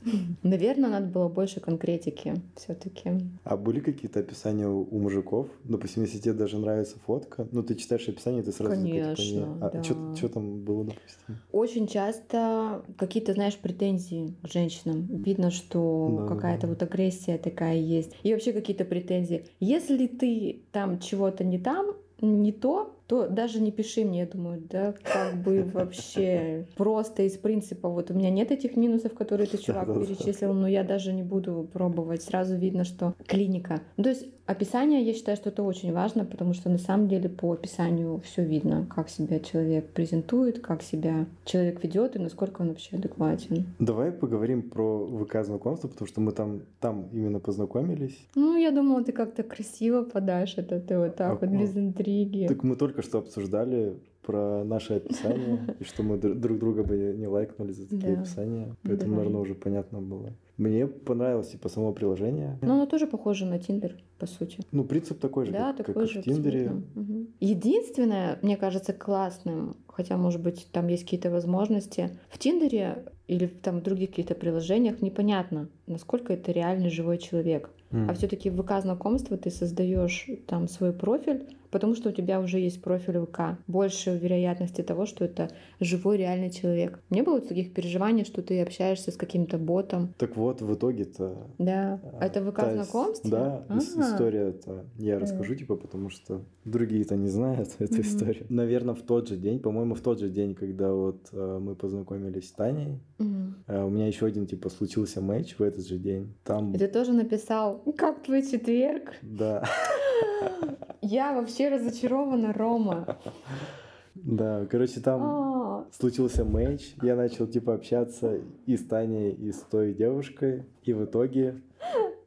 Наверное, надо было больше конкретики все-таки. А были какие-то описания у мужиков? Допустим, если тебе даже нравится фотка, ну ты читаешь описание, ты сразу Конечно, не. А да. что там было, допустим? Очень часто какие-то, знаешь, претензии к женщинам. Видно, что Да, какая-то да. вот агрессия такая есть. И вообще какие-то претензии. Если ты там чего-то не там, не то, то даже не пиши мне, я думаю, да, как бы вообще просто из принципа, вот у меня нет этих минусов, которые ты, чувак, перечислил, но я даже не буду пробовать. Сразу видно, что клиника. Ну, То есть описание, я считаю, что это очень важно, потому что на самом деле по описанию все видно, как себя человек презентует, как себя человек ведет и насколько он вообще адекватен. Давай поговорим про ВК знакомство, потому что мы там, там именно познакомились. Ну, я думала, ты как-то красиво подашь это, ты вот так вот Ага. без интриги. Так мы только что обсуждали про наше описание, и что мы дру- друг друга бы не лайкнули за такие Да. описания. Поэтому, наверное, уже понятно было. Мне понравилось, типа, само приложение. Но оно тоже похоже на Тиндер, по сути. Ну, принцип такой же, Да, как, как такой и же в Тиндере. Мгм. Единственное, мне кажется, классным, хотя, может быть, там есть какие-то возможности, в Тиндере или там в других каких-то приложениях непонятно, насколько это реальный живой человек. М. А все-таки в ВК знакомства ты создаешь там свой профиль, потому что у тебя уже есть профиль ВК. Больше вероятности того, что это живой реальный человек. Не было таких переживаний, что ты общаешься с каким-то ботом. Так вот, в итоге-то... Да. а, это ВК знакомство? Да, ис- А. история-то я расскажу, типа, потому что другие-то не знают эту Мгм. историю. Наверное, в тот же день, по-моему, в тот же день, когда вот э, мы познакомились с Таней, Мгм. э, у меня еще один, типа, случился матч в этот же день. Там, И ты тоже написал, как твой четверг? да, Я вообще разочарована, Рома. да, короче, там А, случился матч, я начал, типа, общаться и с Таней, и с той девушкой, и в итоге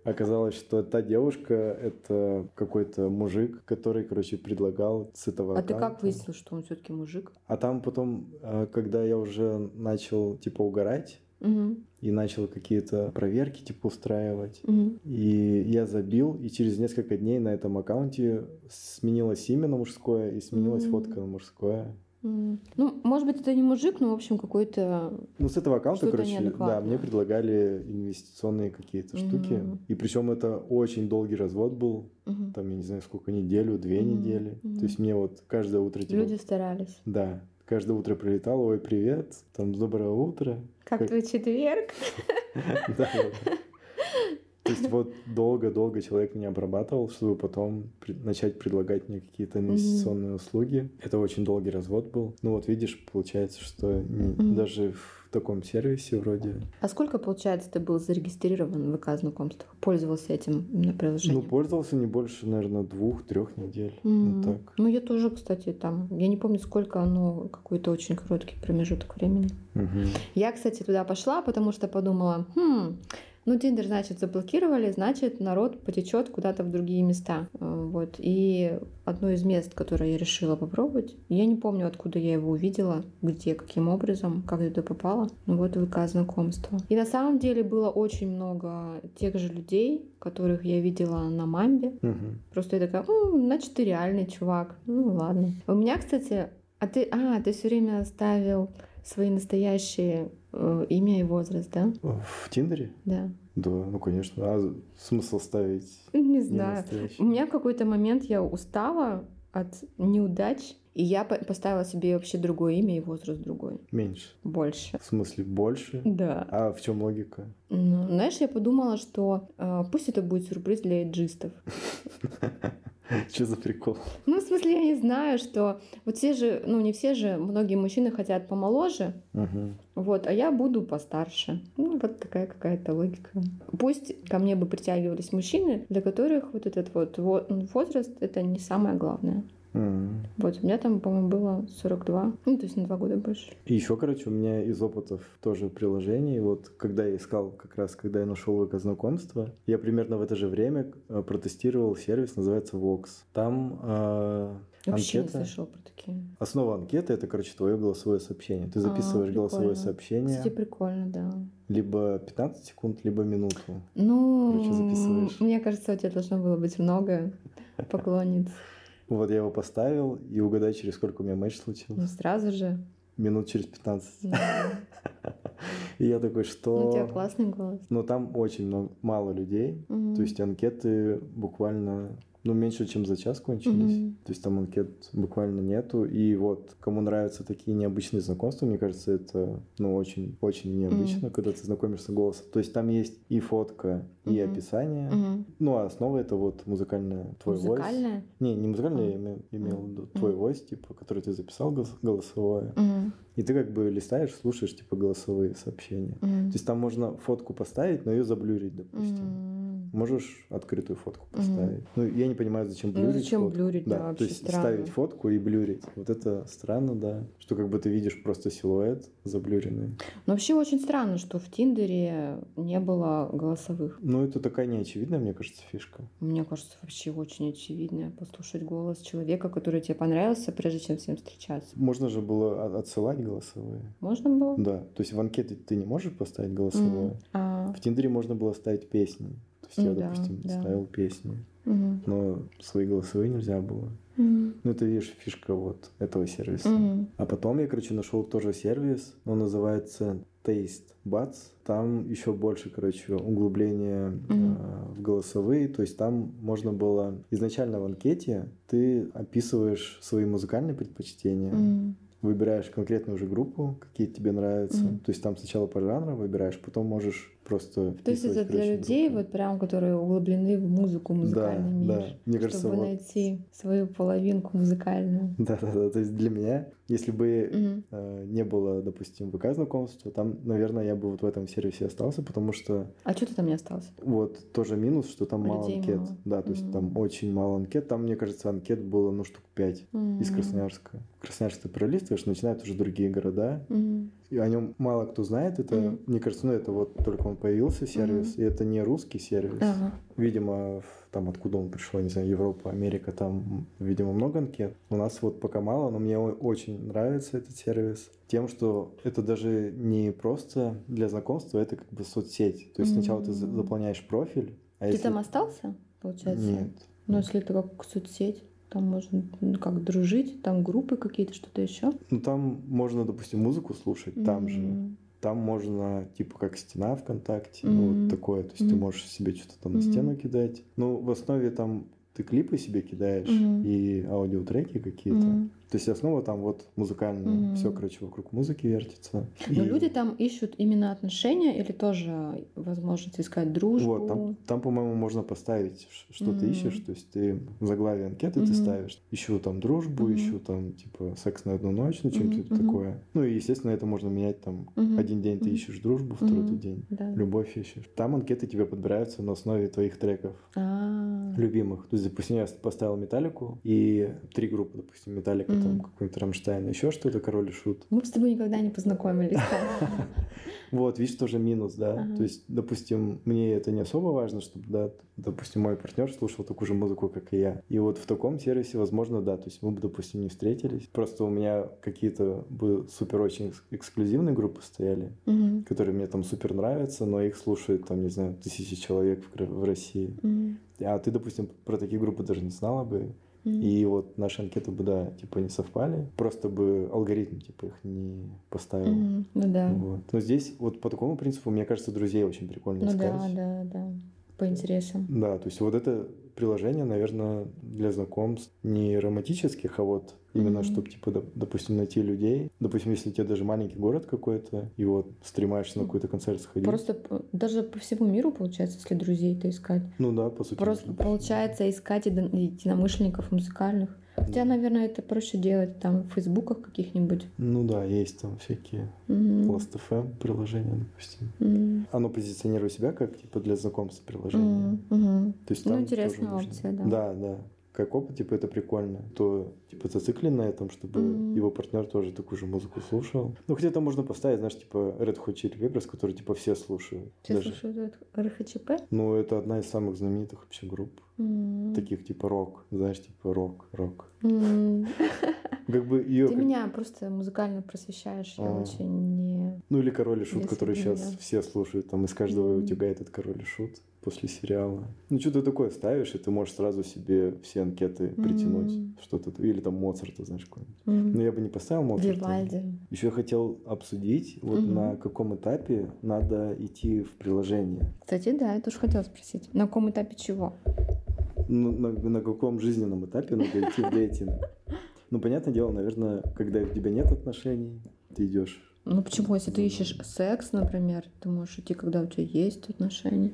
оказалось, что та девушка — это какой-то мужик, который, короче, предлагал с этого А ты как аккаунта. выяснил, что он все-таки мужик? А там потом, э, когда я уже начал, типа, угорать, И начал какие-то проверки, типа, устраивать, и я забил, и через несколько дней на этом аккаунте сменилось имя на мужское, и сменилась фотка на мужское. Ну, может быть, это не мужик, но, в общем, какой-то... Ну, с этого аккаунта, короче, да, мне предлагали инвестиционные какие-то штуки. Мгм. И причем это очень долгий развод был. Мгм. Там, я не знаю, сколько, неделю, две Мгм. недели. Мгм. То есть мне вот каждое утро, типа, Люди старались. да, каждое утро прилетало, ой, привет, там, доброе утро. Как Как- твой четверг? То есть вот долго-долго человек меня обрабатывал, чтобы потом при- начать предлагать мне какие-то инвестиционные услуги. Это очень долгий развод был. Ну вот видишь, получается, что не- даже в таком сервисе вроде... А сколько, получается, ты был зарегистрирован в ВК знакомствах? Пользовался этим именно Ну, приложением? пользовался не больше, наверное, двух-трех недель. М. Ну так. Ну, я тоже, кстати, там... Я не помню, сколько оно... Какой-то очень короткий промежуток времени. Мгм. Я, кстати, туда пошла, потому что подумала, хм, ну, Тиндер, значит, заблокировали, значит, народ потечет куда-то в другие места. Э, Вот. И одно из мест, которое я решила попробовать, я не помню, откуда я его увидела, где, каким образом, как я туда попала. Ну, вот ВК знакомства. И на самом деле было очень много тех же людей, которых я видела на Мамбе. Мгм. Просто я такая, «Ну, значит, ты реальный чувак. Ну, ладно. У меня, кстати, а ты, а, ты все время ставил свои настоящие э, имя и возраст, да? В Тиндере? Да. Да, ну конечно. А смысл ставить Не не знаю. У меня в какой-то момент я устала от неудач, и я по- поставила себе вообще другое имя и возраст другой. Меньше. Больше. В смысле больше? Да. А в чем логика? Ну, знаешь, я подумала, что э, пусть это будет сюрприз для эйджистов. Что за прикол? Ну, в смысле, я не знаю, что вот все же, ну, не все же, многие мужчины хотят помоложе, Мгм. вот, а я буду постарше. Ну, вот такая какая-то логика. Пусть ко мне бы притягивались мужчины, для которых вот этот вот во- возраст — это не самое главное. М. Вот, у меня там, по-моему, было 42, ну, то есть на два года больше. И еще, короче, у меня из опытов тоже приложений, вот когда я искал, как раз когда я нашел ВК знакомства, я примерно в это же время э, протестировал сервис, называется Vox. Там э, Вообще не анкета. слышала про такие. Основа анкеты это, короче, твое голосовое сообщение. Ты записываешь А, голосовое сообщение Кстати, прикольно, да. либо 15 секунд, либо минуту. Ну, Короче, записываешь. мне кажется, у тебя должно было быть много поклонниц. Вот я его поставил, и угадай, через сколько у меня матч Ну, случился. сразу же. Минут через 15. Да. И я такой, Ну, что... у тебя классный голос. Но там очень много, мало людей. Мгм. То есть анкеты буквально, ну, меньше, чем за час кончились. Мгм. То есть там анкет буквально нету. И вот, кому нравятся такие необычные знакомства, мне кажется, это, ну, очень, очень необычно, когда ты знакомишься голосом. То есть там есть и фотка, и Мгм. описание. Мгм. Ну, а основа это вот музыкальная твой voice. Музыкальная? Не, не музыкальная, А. я имел, в виду твой voice, типа, который ты записал гос- голосовое. Мгм. И ты как бы листаешь, слушаешь, типа, голосовые сообщения. Мгм. То есть там можно фотку поставить, но ее заблюрить, допустим. М. Можешь открытую фотку поставить. Ну, я не понимаю, зачем Ну, блюрить зачем фотку. блюрить, да, то вообще есть странно. ставить фотку и блюрить. Вот это странно, да. Что как бы ты видишь просто силуэт заблюренный. Но вообще очень странно, что в Тиндере не было голосовых. Ну, это такая неочевидная, мне кажется, фишка. Мне кажется, вообще очень очевидно послушать голос человека, который тебе понравился, прежде чем с ним встречаться. Можно же было отсылать голосовые. Можно было? Да. То есть в анкете ты не можешь поставить голосовое. Мгм. А, В Тиндере можно было ставить песни. Есть я, да, допустим, да. ставил песни. мгм. Но свои голосовые нельзя было. Мгм. Ну, это, видишь, фишка вот этого сервиса. Мгм. А потом я, короче, нашел тоже сервис, он называется Taste Buds. Там еще больше, короче, углубления Мгм. э, в голосовые. То есть там можно было изначально в анкете ты описываешь свои музыкальные предпочтения, Мгм. выбираешь конкретную уже группу, какие тебе нравятся. Мгм. То есть там сначала по жанру выбираешь, потом можешь просто То есть это для людей, вот прям, которые углублены в музыку, музыкальный мир. да. Мне кажется, чтобы вот- найти свою половинку музыкальную. Да-да-да, то есть для меня, если бы Мгм. э, не было, допустим, ВК знакомства, там, наверное, я бы вот в этом сервисе остался, потому что А что ты там не остался? вот тоже минус, что там мало Людей анкет. мало. Да, то есть там М. очень мало анкет. Там, мне кажется, анкет было, ну, штук 5 из М. Красноярска. Красноярск ты пролистываешь, начинают уже другие города. Мгм. И о нем мало кто знает. Это, Мгм. мне кажется, ну, это вот только он появился, сервис, и это не русский сервис. Ага. Видимо, там откуда он пришел, не знаю, Европа, Америка, там, видимо, много анкет. У нас вот пока мало, но мне очень нравится этот сервис тем, что это даже не просто для знакомства, это как бы соцсеть. То есть сначала ты заполняешь профиль, а Ты если... там остался, получается? Нет. Ну, если это как соцсеть, там можно ну, как дружить, там группы какие-то, что-то еще. Ну, там можно, допустим, музыку слушать, там же. Там можно, типа, как стена ВКонтакте, ну, Мгм. вот такое. То есть ты Мгм. можешь себе что-то там на Мгм. стену кидать. Ну, в основе там ты клипы себе кидаешь Мгм. и аудиотреки какие-то. Мгм. То есть основа там вот музыкальная. Мгм. Все, короче, вокруг музыки вертится. Но И люди там ищут именно отношения или тоже возможность искать дружбу? Вот, там, там, по-моему, можно поставить, что ты Мгм. ищешь. То есть ты в заглавие анкеты ты Мгм. ставишь. Ищу там дружбу, Мгм. ищу там, типа, секс на одну ночь, ну, Мгм, мгм. такое. Ну, и, естественно, это можно менять там. Мгм. Один день ты ищешь дружбу, второй Мгм. день Да. любовь ищешь. Там анкеты тебе подбираются на основе твоих треков А, любимых. То есть, допустим, я поставил Металлику и три группы, допустим, Металлика, там какой-нибудь Рамштайн, еще что-то, Король и Шут. Мы бы с тобой никогда не познакомились. Вот, видишь, тоже минус, да. То есть, допустим, мне это не особо важно, чтобы, да, допустим, мой партнер слушал такую же музыку, как и я. И вот в таком сервисе, возможно, да, то есть мы бы, допустим, не встретились. Просто у меня какие-то бы супер очень экс- эксклюзивные группы стояли, которые мне там супер нравятся, но их слушают там, не знаю, тысячи человек в, России. А ты, допустим, про такие группы даже не знала бы. И вот наши анкеты бы, да, типа не совпали. Просто бы алгоритм, типа, их не поставил. Мгм. Ну да. Вот. Но здесь вот по такому принципу, мне кажется, друзей очень прикольно Ну искать. да, да, да. По интересам. Да, то есть вот это приложения, наверное, для знакомств не романтических, а вот Именно, чтобы, типа, допустим, найти людей. Допустим, если у тебя даже маленький город какой-то, и вот стремаешься на какой-то концерт сходить. Просто даже по всему миру, получается, если друзей-то искать. Ну да, по сути. Просто получается искать единомышленников музыкальных. Хотя, наверное, это проще делать там в фейсбуках каких-нибудь. Ну да, есть там всякие mm-hmm. Last.fm приложения, допустим. Mm-hmm. Оно позиционирует себя как типа для знакомств приложения. Mm-hmm. То есть, ну, интересная опция, да. Да, да как опыт, типа, это прикольно, то, типа, зациклен на этом, чтобы mm-hmm. его партнер тоже такую же музыку слушал. Ну, хотя там можно поставить, знаешь, типа, Red Hot Chili Peppers, который, типа, все слушают. Все даже. слушают Chili Ну, это одна из самых знаменитых вообще групп. Mm-hmm. Таких, типа, рок, знаешь, типа, рок, рок. Mm-hmm. Как бы ее... Ты меня просто музыкально просвещаешь, я а. очень не... Ну, или Король и Шут, который сейчас все слушают, там из каждого утюга этот Король и Шут после сериала. Ну, что-то такое ставишь, и ты можешь сразу себе все анкеты притянуть. Mm-hmm. Что-то. Или там Моцарта, знаешь, какой-нибудь. Mm-hmm. Но я бы не поставил Моцарта. Вивальди. Еще я хотел обсудить, вот mm-hmm. на каком этапе надо идти в приложение. Кстати, да, я тоже хотела спросить. На каком этапе чего? Ну, на, на каком жизненном этапе надо идти в дейтинг? Ну, понятное дело, наверное, когда у тебя нет отношений, ты идешь ну почему, если ты ищешь секс, например, ты можешь идти, когда у тебя есть отношения?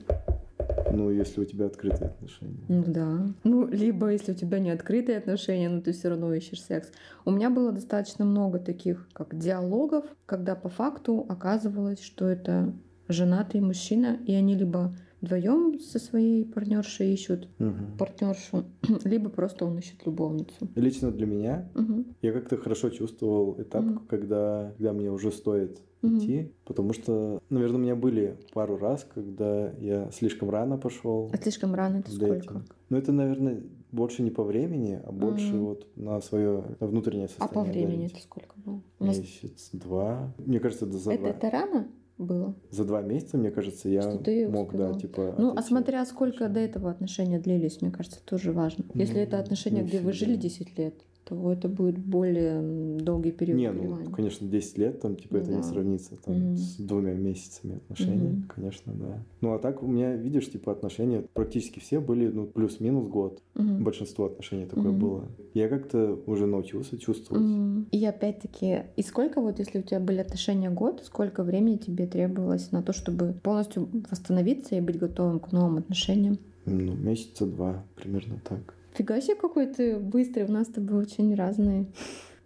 Ну, если у тебя открытые отношения. Ну да. Ну, либо если у тебя не открытые отношения, но ты все равно ищешь секс. У меня было достаточно много таких, как диалогов, когда по факту оказывалось, что это женатый мужчина, и они либо вдвоем со своей партнершей ищут угу. партнершу, либо просто он ищет любовницу. Лично для меня угу. я как-то хорошо чувствовал этап, угу. когда, когда мне уже стоит угу. идти, потому что, наверное, у меня были пару раз, когда я слишком рано пошел. А слишком рано это сколько? Ну, это, наверное, больше не по времени, а больше mm. вот на свое на внутреннее состояние. А по времени это сколько было? Месяц, два. Мне кажется, это за это, два. Это рано? Было. За два месяца, мне кажется, я что ты мог, да, типа... Ну, а смотря сколько до этого отношения длились, мне кажется, тоже важно. Если ну, это отношения, где вы жили 10 лет, то это будет более долгий период Не, ну, конечно, 10 лет, там, типа, это да. не сравнится там, mm-hmm. с двумя месяцами отношений, mm-hmm. конечно, да. Ну, а так у меня, видишь, типа, отношения практически все были, ну, плюс-минус год. Mm-hmm. Большинство отношений такое mm-hmm. было. Я как-то уже научился чувствовать. Mm-hmm. И опять-таки, и сколько вот, если у тебя были отношения год, сколько времени тебе требовалось на то, чтобы полностью восстановиться и быть готовым к новым отношениям? Ну, месяца два, примерно так. Фига себе какой ты быстрый. У нас с тобой очень разные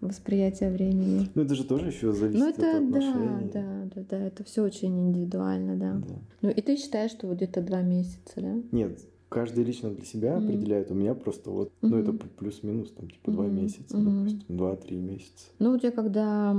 восприятия времени. Ну, это же тоже еще зависит ну, это, от отношений. Да, да, да, да. Это все очень индивидуально, да. да. Ну, и ты считаешь, что вот где-то два месяца, да? Нет, каждый лично для себя mm-hmm. определяет. У меня просто вот, mm-hmm. ну это плюс-минус, там типа два mm-hmm. месяца, mm-hmm. допустим, два-три месяца. Ну вот я когда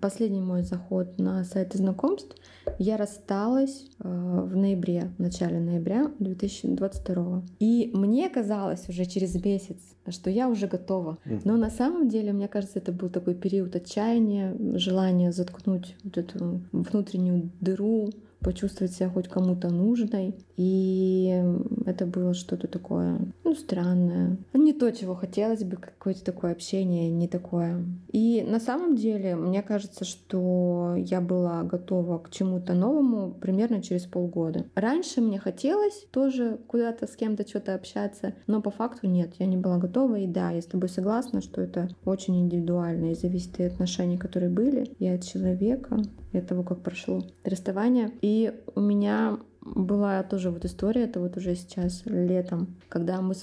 последний мой заход на сайты знакомств, я рассталась э, в ноябре, в начале ноября 2022. И мне казалось уже через месяц, что я уже готова. Mm-hmm. Но на самом деле, мне кажется, это был такой период отчаяния, желания заткнуть вот эту внутреннюю дыру, почувствовать себя хоть кому-то нужной. И это было что-то такое, ну, странное. Не то, чего хотелось бы, какое-то такое общение, не такое. И на самом деле, мне кажется, что я была готова к чему-то новому примерно через полгода. Раньше мне хотелось тоже куда-то с кем-то что-то общаться, но по факту нет, я не была готова. И да, я с тобой согласна, что это очень индивидуально и зависит от отношений, которые были, и от человека, и от того, как прошло расставание. И у меня была тоже вот история, это вот уже сейчас летом, когда мы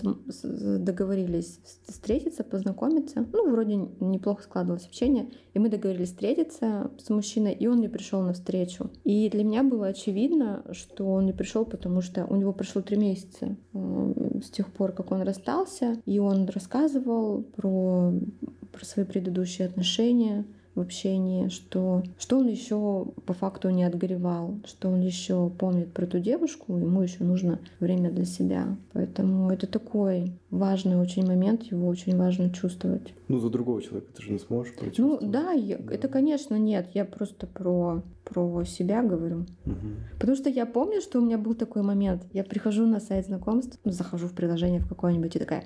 договорились встретиться, познакомиться. Ну, вроде неплохо складывалось общение. И мы договорились встретиться с мужчиной, и он мне пришел на встречу. И для меня было очевидно, что он не пришел, потому что у него прошло три месяца э, с тех пор, как он расстался, и он рассказывал про, про свои предыдущие отношения, в общении, что, что он еще по факту не отгоревал, что он еще помнит про эту девушку, ему еще нужно время для себя. Поэтому это такой важный очень момент, его очень важно чувствовать. Ну, за другого человека ты же не сможешь прочувствовать. Ну, да, я, да. это, конечно, нет. Я просто про, про себя говорю. Угу. Потому что я помню, что у меня был такой момент. Я прихожу на сайт знакомств, захожу в приложение в какое-нибудь и такая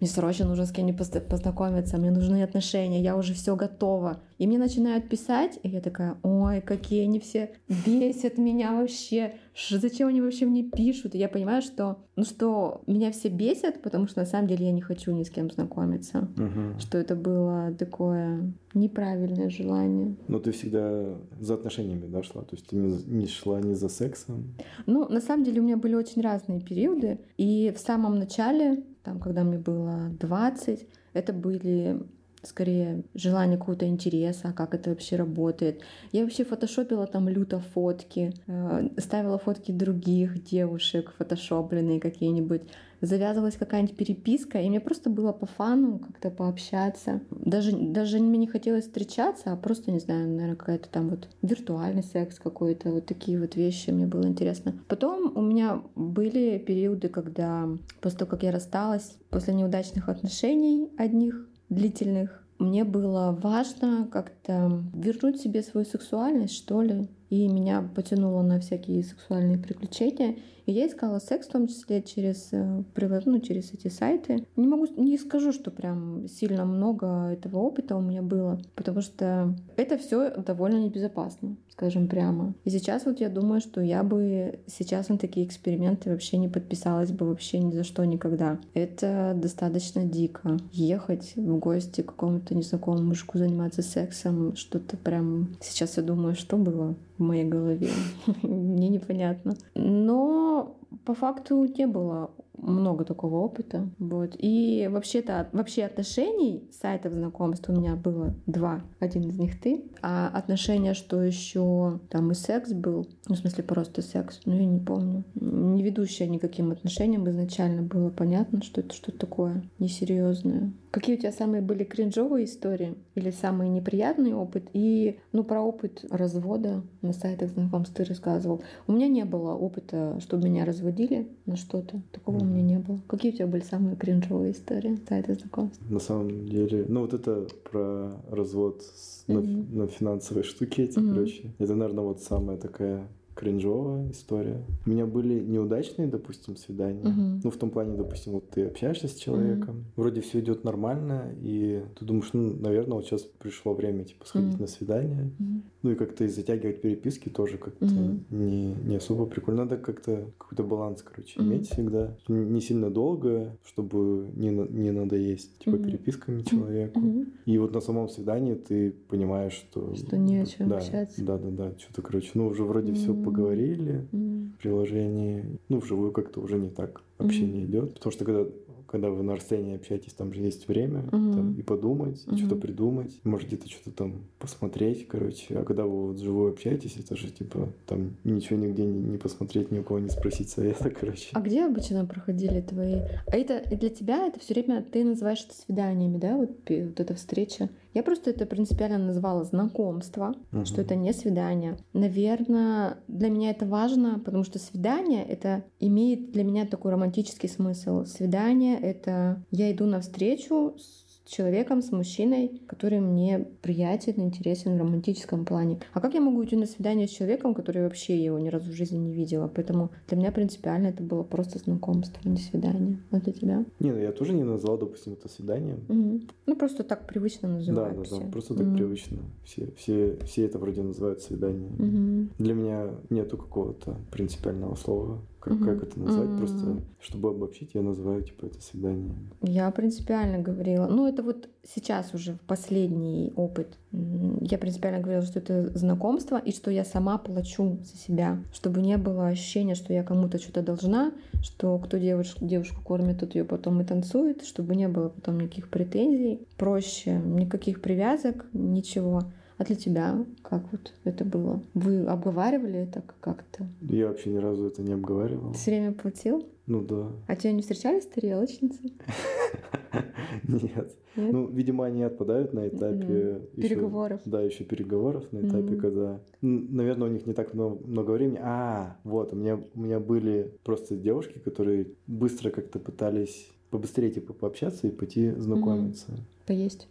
мне срочно нужно с кем-нибудь познакомиться, мне нужны отношения, я уже все готова. И мне начинают писать, и я такая, ой, какие они все бесят меня вообще, зачем они вообще мне пишут? И я понимаю, что, ну что, меня все бесят, потому что на самом деле я не хочу ни с кем знакомиться. Угу. Что это было такое неправильное желание. Но ты всегда за отношениями да, шла? То есть ты не шла не за сексом? Ну, на самом деле у меня были очень разные периоды. И в самом начале, там, когда мне было 20, это были скорее желание какого-то интереса, как это вообще работает. Я вообще фотошопила там люто фотки, э, ставила фотки других девушек, фотошопленные какие-нибудь. Завязывалась какая-нибудь переписка, и мне просто было по фану как-то пообщаться. Даже, даже мне не хотелось встречаться, а просто, не знаю, наверное, какая-то там вот виртуальный секс какой-то, вот такие вот вещи мне было интересно. Потом у меня были периоды, когда после того, как я рассталась, после неудачных отношений одних, длительных, мне было важно как-то вернуть себе свою сексуальность, что ли. И меня потянуло на всякие сексуальные приключения. И я искала секс, в том числе через, э, ну, через эти сайты. Не могу, не скажу, что прям сильно много этого опыта у меня было, потому что это все довольно небезопасно, скажем прямо. И сейчас вот я думаю, что я бы сейчас на такие эксперименты вообще не подписалась бы вообще ни за что никогда. Это достаточно дико. Ехать в гости к какому-то незнакомому мужику заниматься сексом, что-то прям... Сейчас я думаю, что было в моей голове. Мне непонятно. Но по факту не было много такого опыта. Вот. И вообще-то вообще отношений сайтов знакомств у меня было два. Один из них ты. А отношения, что еще там и секс был, ну, в смысле просто секс, ну я не помню. Не ведущая никаким отношениям изначально было понятно, что это что-то такое несерьезное. Какие у тебя самые были кринжовые истории или самый неприятный опыт? И, ну, про опыт развода на сайтах знакомств ты рассказывал. У меня не было опыта, чтобы меня разводили на что-то. Такого mm-hmm. Меня не было. Какие у тебя были самые кринжовые истории сайта знакомств? На самом деле, ну, вот это про развод с, mm-hmm. на, на финансовые штуки эти, mm-hmm. короче. Это, наверное, вот самая такая кринжовая история. У меня были неудачные, допустим, свидания. Uh-huh. Ну, в том плане, допустим, вот ты общаешься с человеком, uh-huh. вроде все идет нормально, и ты думаешь, ну, наверное, вот сейчас пришло время, типа, сходить uh-huh. на свидание. Uh-huh. Ну, и как-то и затягивать переписки тоже как-то uh-huh. не, не особо прикольно. Надо как-то какой-то баланс, короче, uh-huh. иметь всегда. Не сильно долго, чтобы не, не надоесть, типа, uh-huh. переписками человеку. Uh-huh. И вот на самом свидании ты понимаешь, что... Что не о чем да, общаться. Да, да, да. Что-то, короче, ну, уже вроде uh-huh. все поговорили mm. в приложении. Ну, вживую как-то уже не так общение mm. идет. Потому что когда когда вы на расстоянии общаетесь, там же есть время угу. там, и подумать, и угу. что-то придумать, может где-то что-то там посмотреть, короче. А когда вы вот вживую общаетесь, это же типа там ничего нигде не, не посмотреть, ни у кого не спросить совета, короче. А где обычно проходили твои? А это для тебя это все время ты называешь это свиданиями, да? Вот, вот эта встреча. Я просто это принципиально назвала знакомство, угу. что это не свидание. Наверное, для меня это важно, потому что свидание это имеет для меня такой романтический смысл. Свидание это я иду навстречу с человеком, с мужчиной, который мне приятен, интересен в романтическом плане. А как я могу идти на свидание с человеком, который вообще его ни разу в жизни не видела? Поэтому для меня принципиально это было просто знакомство, а не свидание. А для тебя? Не, ну я тоже не назвал, допустим, это свиданием. Угу. Ну просто так привычно называют Да, да, все. да, просто так Мгм. привычно. Все, все, все это вроде называют свиданием. Мгм. Для меня нету какого-то принципиального слова, как, Мгм. как это назвать. Мгм. Просто, чтобы обобщить, я называю, типа, это свидание. Я принципиально говорила. Ну, это вот сейчас уже последний опыт. Я принципиально говорила, что это знакомство и что я сама плачу за себя, чтобы не было ощущения, что я кому-то что-то должна, что кто девушку, девушку кормит, тот ее потом и танцует, чтобы не было потом никаких претензий. Проще, никаких привязок, ничего. А для тебя как вот это было? Вы обговаривали это как-то? Я вообще ни разу это не обговаривал. Ты все время платил? Ну да. А тебя не встречались тарелочницы? Нет. Нет? Ну, видимо, они отпадают на этапе Переговоров. да, еще переговоров на этапе, когда, наверное, у них не так много, времени. А, вот, у меня были просто девушки, которые быстро как-то пытались побыстрее типа пообщаться и пойти знакомиться. Поесть.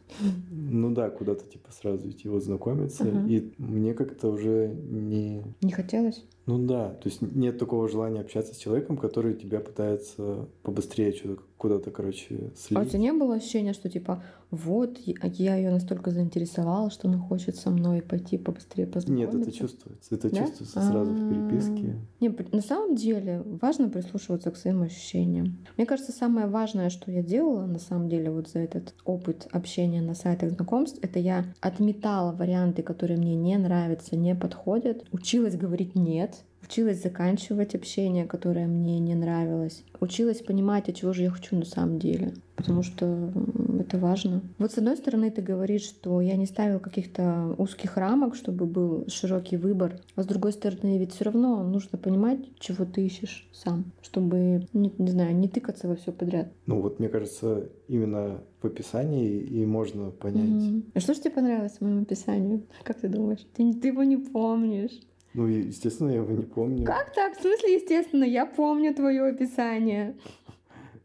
Ну да, куда-то типа сразу идти вот знакомиться. Ага. И мне как-то уже не... Не хотелось? Ну да, то есть нет такого желания общаться с человеком, который тебя пытается побыстрее что-то куда-то, короче, слить. А у тебя не было ощущения, что типа вот я ее настолько заинтересовала, что она хочет со мной пойти побыстрее познакомиться? Нет, это чувствуется. Это да? чувствуется сразу в переписке. А. Не, на самом деле важно прислушиваться к своим ощущениям. Мне кажется, самое важное, что я делала на самом деле вот за этот опыт общения на сайтах знакомств, это я отметала варианты, которые мне не нравятся, не подходят, училась говорить нет, Училась заканчивать общение, которое мне не нравилось. Училась понимать, от чего же я хочу на самом деле. Потому что это важно. Вот с одной стороны ты говоришь, что я не ставил каких-то узких рамок, чтобы был широкий выбор. А с другой стороны, ведь все равно нужно понимать, чего ты ищешь сам, чтобы, не, не знаю, не тыкаться во все подряд. Ну вот мне кажется, именно в описании и можно понять. Mm-hmm. А что же тебе понравилось в моем описании? Как ты думаешь? Ты, ты его не помнишь. Ну, естественно, я его не помню. Как так? В смысле, естественно, я помню твое описание.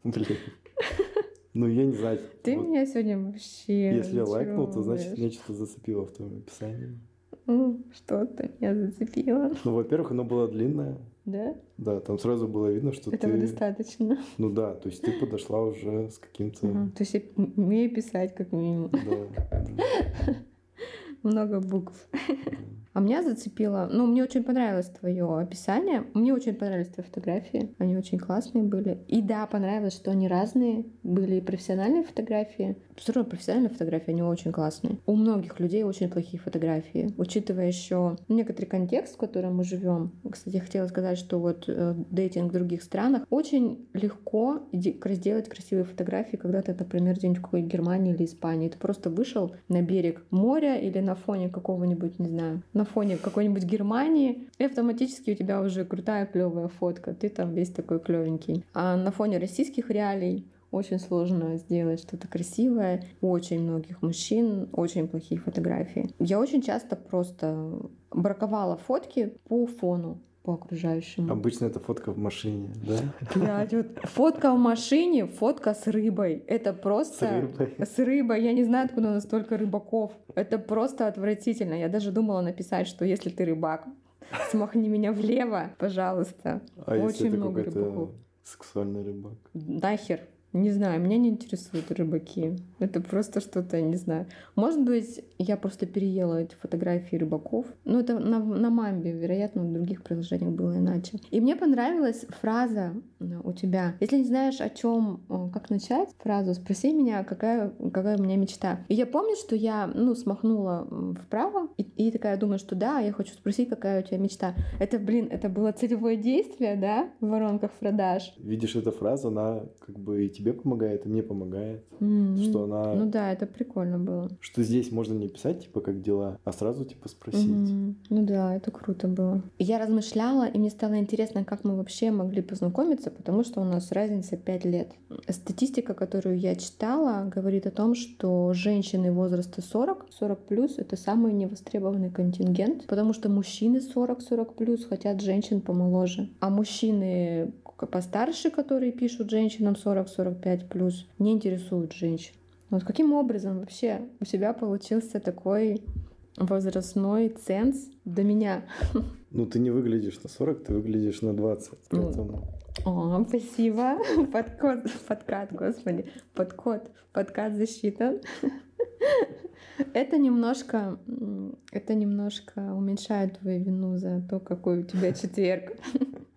Блин. Ну, я не знаю. Ты вот, меня сегодня вообще... Если я лайкнул, то значит меня что-то зацепило в твоем описании. Ну, что-то меня зацепило. Ну, во-первых, оно было длинное. Да? Да, там сразу было видно, что Этого ты... достаточно. Ну да, то есть ты подошла уже с каким-то... Угу, то есть я умею писать, как минимум. Да. Много букв. А меня зацепило, ну, мне очень понравилось твое описание, мне очень понравились твои фотографии, они очень классные были. И да, понравилось, что они разные, были и профессиональные фотографии, все равно профессиональные фотографии, они очень классные. У многих людей очень плохие фотографии, учитывая еще некоторый контекст, в котором мы живем. Кстати, я хотела сказать, что вот э, дейтинг в других странах очень легко сделать красивые фотографии, когда ты, например, где-нибудь в какой-нибудь Германии или Испании, ты просто вышел на берег моря или на фоне какого-нибудь, не знаю, на фоне какой-нибудь Германии, и автоматически у тебя уже крутая клевая фотка, ты там весь такой клевенький. А на фоне российских реалий очень сложно сделать что-то красивое. У очень многих мужчин очень плохие фотографии. Я очень часто просто браковала фотки по фону по окружающему. Обычно это фотка в машине, да? Блядь, вот фотка в машине, фотка с рыбой. Это просто... С рыбой. С рыбой. Я не знаю, откуда у нас столько рыбаков. Это просто отвратительно. Я даже думала написать, что если ты рыбак, смахни меня влево, пожалуйста. А Очень если много рыбаков. Сексуальный рыбак. Нахер. Не знаю, меня не интересуют рыбаки. Это просто что-то, не знаю. Может быть, я просто переела эти фотографии рыбаков. Ну, это на, на мамбе, вероятно, в других приложениях было иначе. И мне понравилась фраза э, у тебя. Если не знаешь, о чем, э, как начать фразу, спроси меня, какая, какая у меня мечта. И я помню, что я, ну, смахнула вправо, и, и такая думаю, что да, я хочу спросить, какая у тебя мечта. Это, блин, это было целевое действие, да, в воронках продаж. Видишь, эта фраза, она как бы и тебе тебе помогает, и мне помогает. Mm-hmm. Что она... Ну да, это прикольно было. Что здесь можно не писать, типа, как дела, а сразу, типа, спросить. Mm-hmm. Ну да, это круто было. Я размышляла, и мне стало интересно, как мы вообще могли познакомиться, потому что у нас разница 5 лет. Статистика, которую я читала, говорит о том, что женщины возраста 40, 40 плюс, это самый невостребованный контингент, потому что мужчины 40-40 плюс хотят женщин помоложе, а мужчины постарше, которые пишут женщинам 40-45 плюс, не интересуют женщин. Вот каким образом вообще у тебя получился такой возрастной ценз до меня? Ну, ты не выглядишь на 40, ты выглядишь на 20. Ну, поэтому... О, спасибо. Подкод, подкат, господи. Подкод, подкат засчитан. Это немножко, это немножко уменьшает твою вину за то, какой у тебя четверг.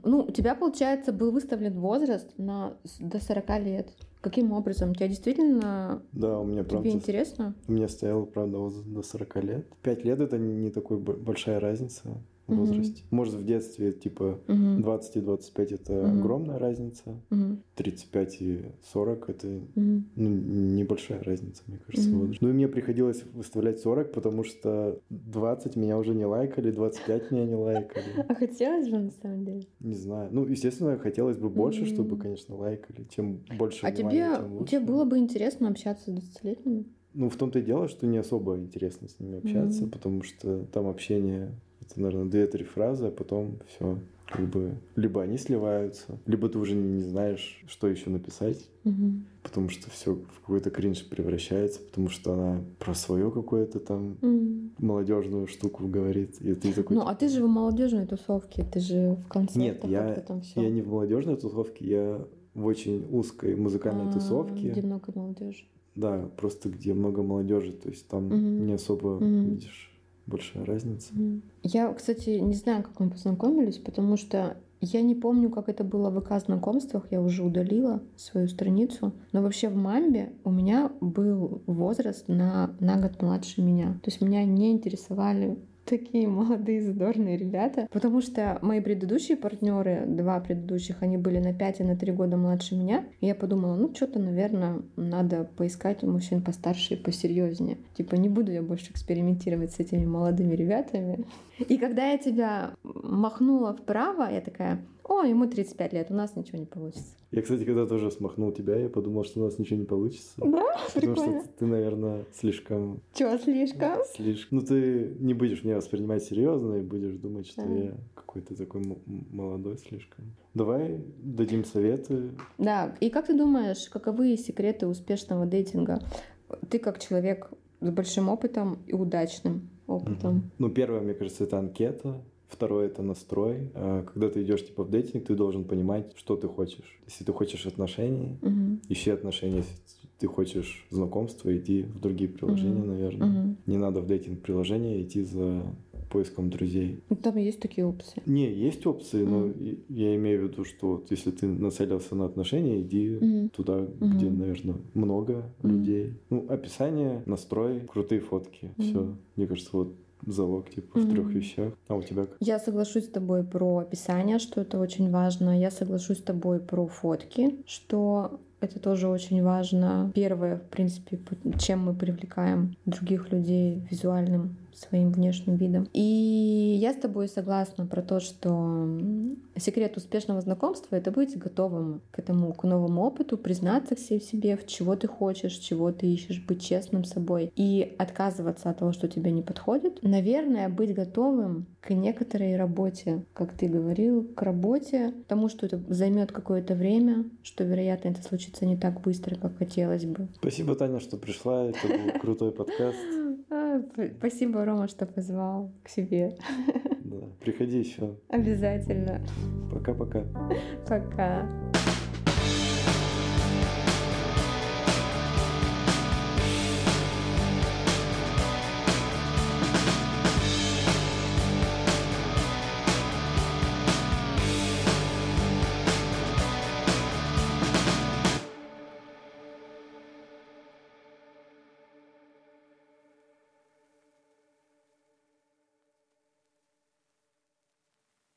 Ну, у тебя, получается, был выставлен возраст на до 40 лет. Каким образом? Тебя действительно да, у меня, тебе правда, интересно? У меня стоял, правда, возраст до 40 лет. 5 лет это не такой большая разница возрасте. Угу. Может, в детстве, типа, угу. 20 и 25 это угу. огромная разница, угу. 35 и 40 это угу. ну, небольшая разница, мне кажется, угу. возраст. Ну и мне приходилось выставлять 40, потому что 20 меня уже не лайкали, 25 меня не лайкали. А хотелось бы, на самом деле? Не знаю. Ну, естественно, хотелось бы больше, чтобы, конечно, лайкали. Чем больше А тебе, тебе было бы интересно общаться с 20-летними? Ну, в том-то и дело, что не особо интересно с ними общаться, mm потому что там общение это, наверное, две-три фразы, а потом все как бы либо они сливаются, либо ты уже не знаешь, что еще написать, угу. потому что все в какой-то кринж превращается, потому что она про свое какое-то там угу. молодежную штуку говорит. И ты такой, ну, а ты же в молодежной тусовке, ты же в конце. Нет, я, там все. я не в молодежной тусовке, я в очень узкой музыкальной А, тусовке. Где много молодежи. Да, просто где много молодежи, то есть там Мгм. не особо Мгм. видишь большая разница. Я, кстати, не знаю, как мы познакомились, потому что я не помню, как это было в ВК знакомствах, я уже удалила свою страницу. Но вообще в Мамбе у меня был возраст на, на год младше меня. То есть меня не интересовали такие молодые задорные ребята, потому что мои предыдущие партнеры, два предыдущих, они были на 5 и на 3 года младше меня. И я подумала, ну что-то, наверное, надо поискать мужчин постарше и посерьезнее. Типа не буду я больше экспериментировать с этими молодыми ребятами. И когда я тебя махнула вправо, я такая, о, ему 35 лет, у нас ничего не получится. Я, кстати, когда тоже смахнул тебя, я подумал, что у нас ничего не получится. Да, Потому прикольно. что ты, наверное, слишком... Чё, слишком? слишком... Ну, ты не будешь меня воспринимать серьезно и будешь думать, что Да. я какой-то такой молодой слишком. Давай дадим советы. Да, и как ты думаешь, каковы секреты успешного дейтинга? Ты как человек с большим опытом и удачным опытом. Ну, первое, мне кажется, это анкета. Второе это настрой. А Когда ты идешь типа в дейтинг, ты должен понимать, что ты хочешь. Если ты хочешь отношений, Мгм. ищи отношения. Если ты хочешь знакомства, иди в другие приложения, Мгм. наверное. Мгм. Не надо в дейтинг приложения идти за поиском друзей. Ну, Там есть такие опции. Не, есть опции, но я имею в виду, что вот если ты нацелился на отношения, иди Мгм. туда, Мгм. где, наверное, много Мгм. людей. Ну, описание, настрой, крутые фотки. Мгм. Все. Мне кажется, вот залог типа в Мгм. трех вещах. А у тебя как? Я соглашусь с тобой про описание, что это очень важно. Я соглашусь с тобой про фотки, что это тоже очень важно. Первое, в принципе, чем мы привлекаем других людей визуальным своим внешним видом. И я с тобой согласна про то, что секрет успешного знакомства — это быть готовым к этому, к новому опыту, признаться все в себе, в чего ты хочешь, чего ты ищешь, быть честным с собой и отказываться от того, что тебе не подходит. Наверное, быть готовым к некоторой работе, как ты говорил, к работе, тому, что это займет какое-то время, что, вероятно, это случится не так быстро, как хотелось бы. Спасибо, Таня, что пришла. Это был крутой подкаст. А, Спасибо, Рома, что позвал к себе. Да. Приходи еще. Обязательно. Пока-пока. Пока.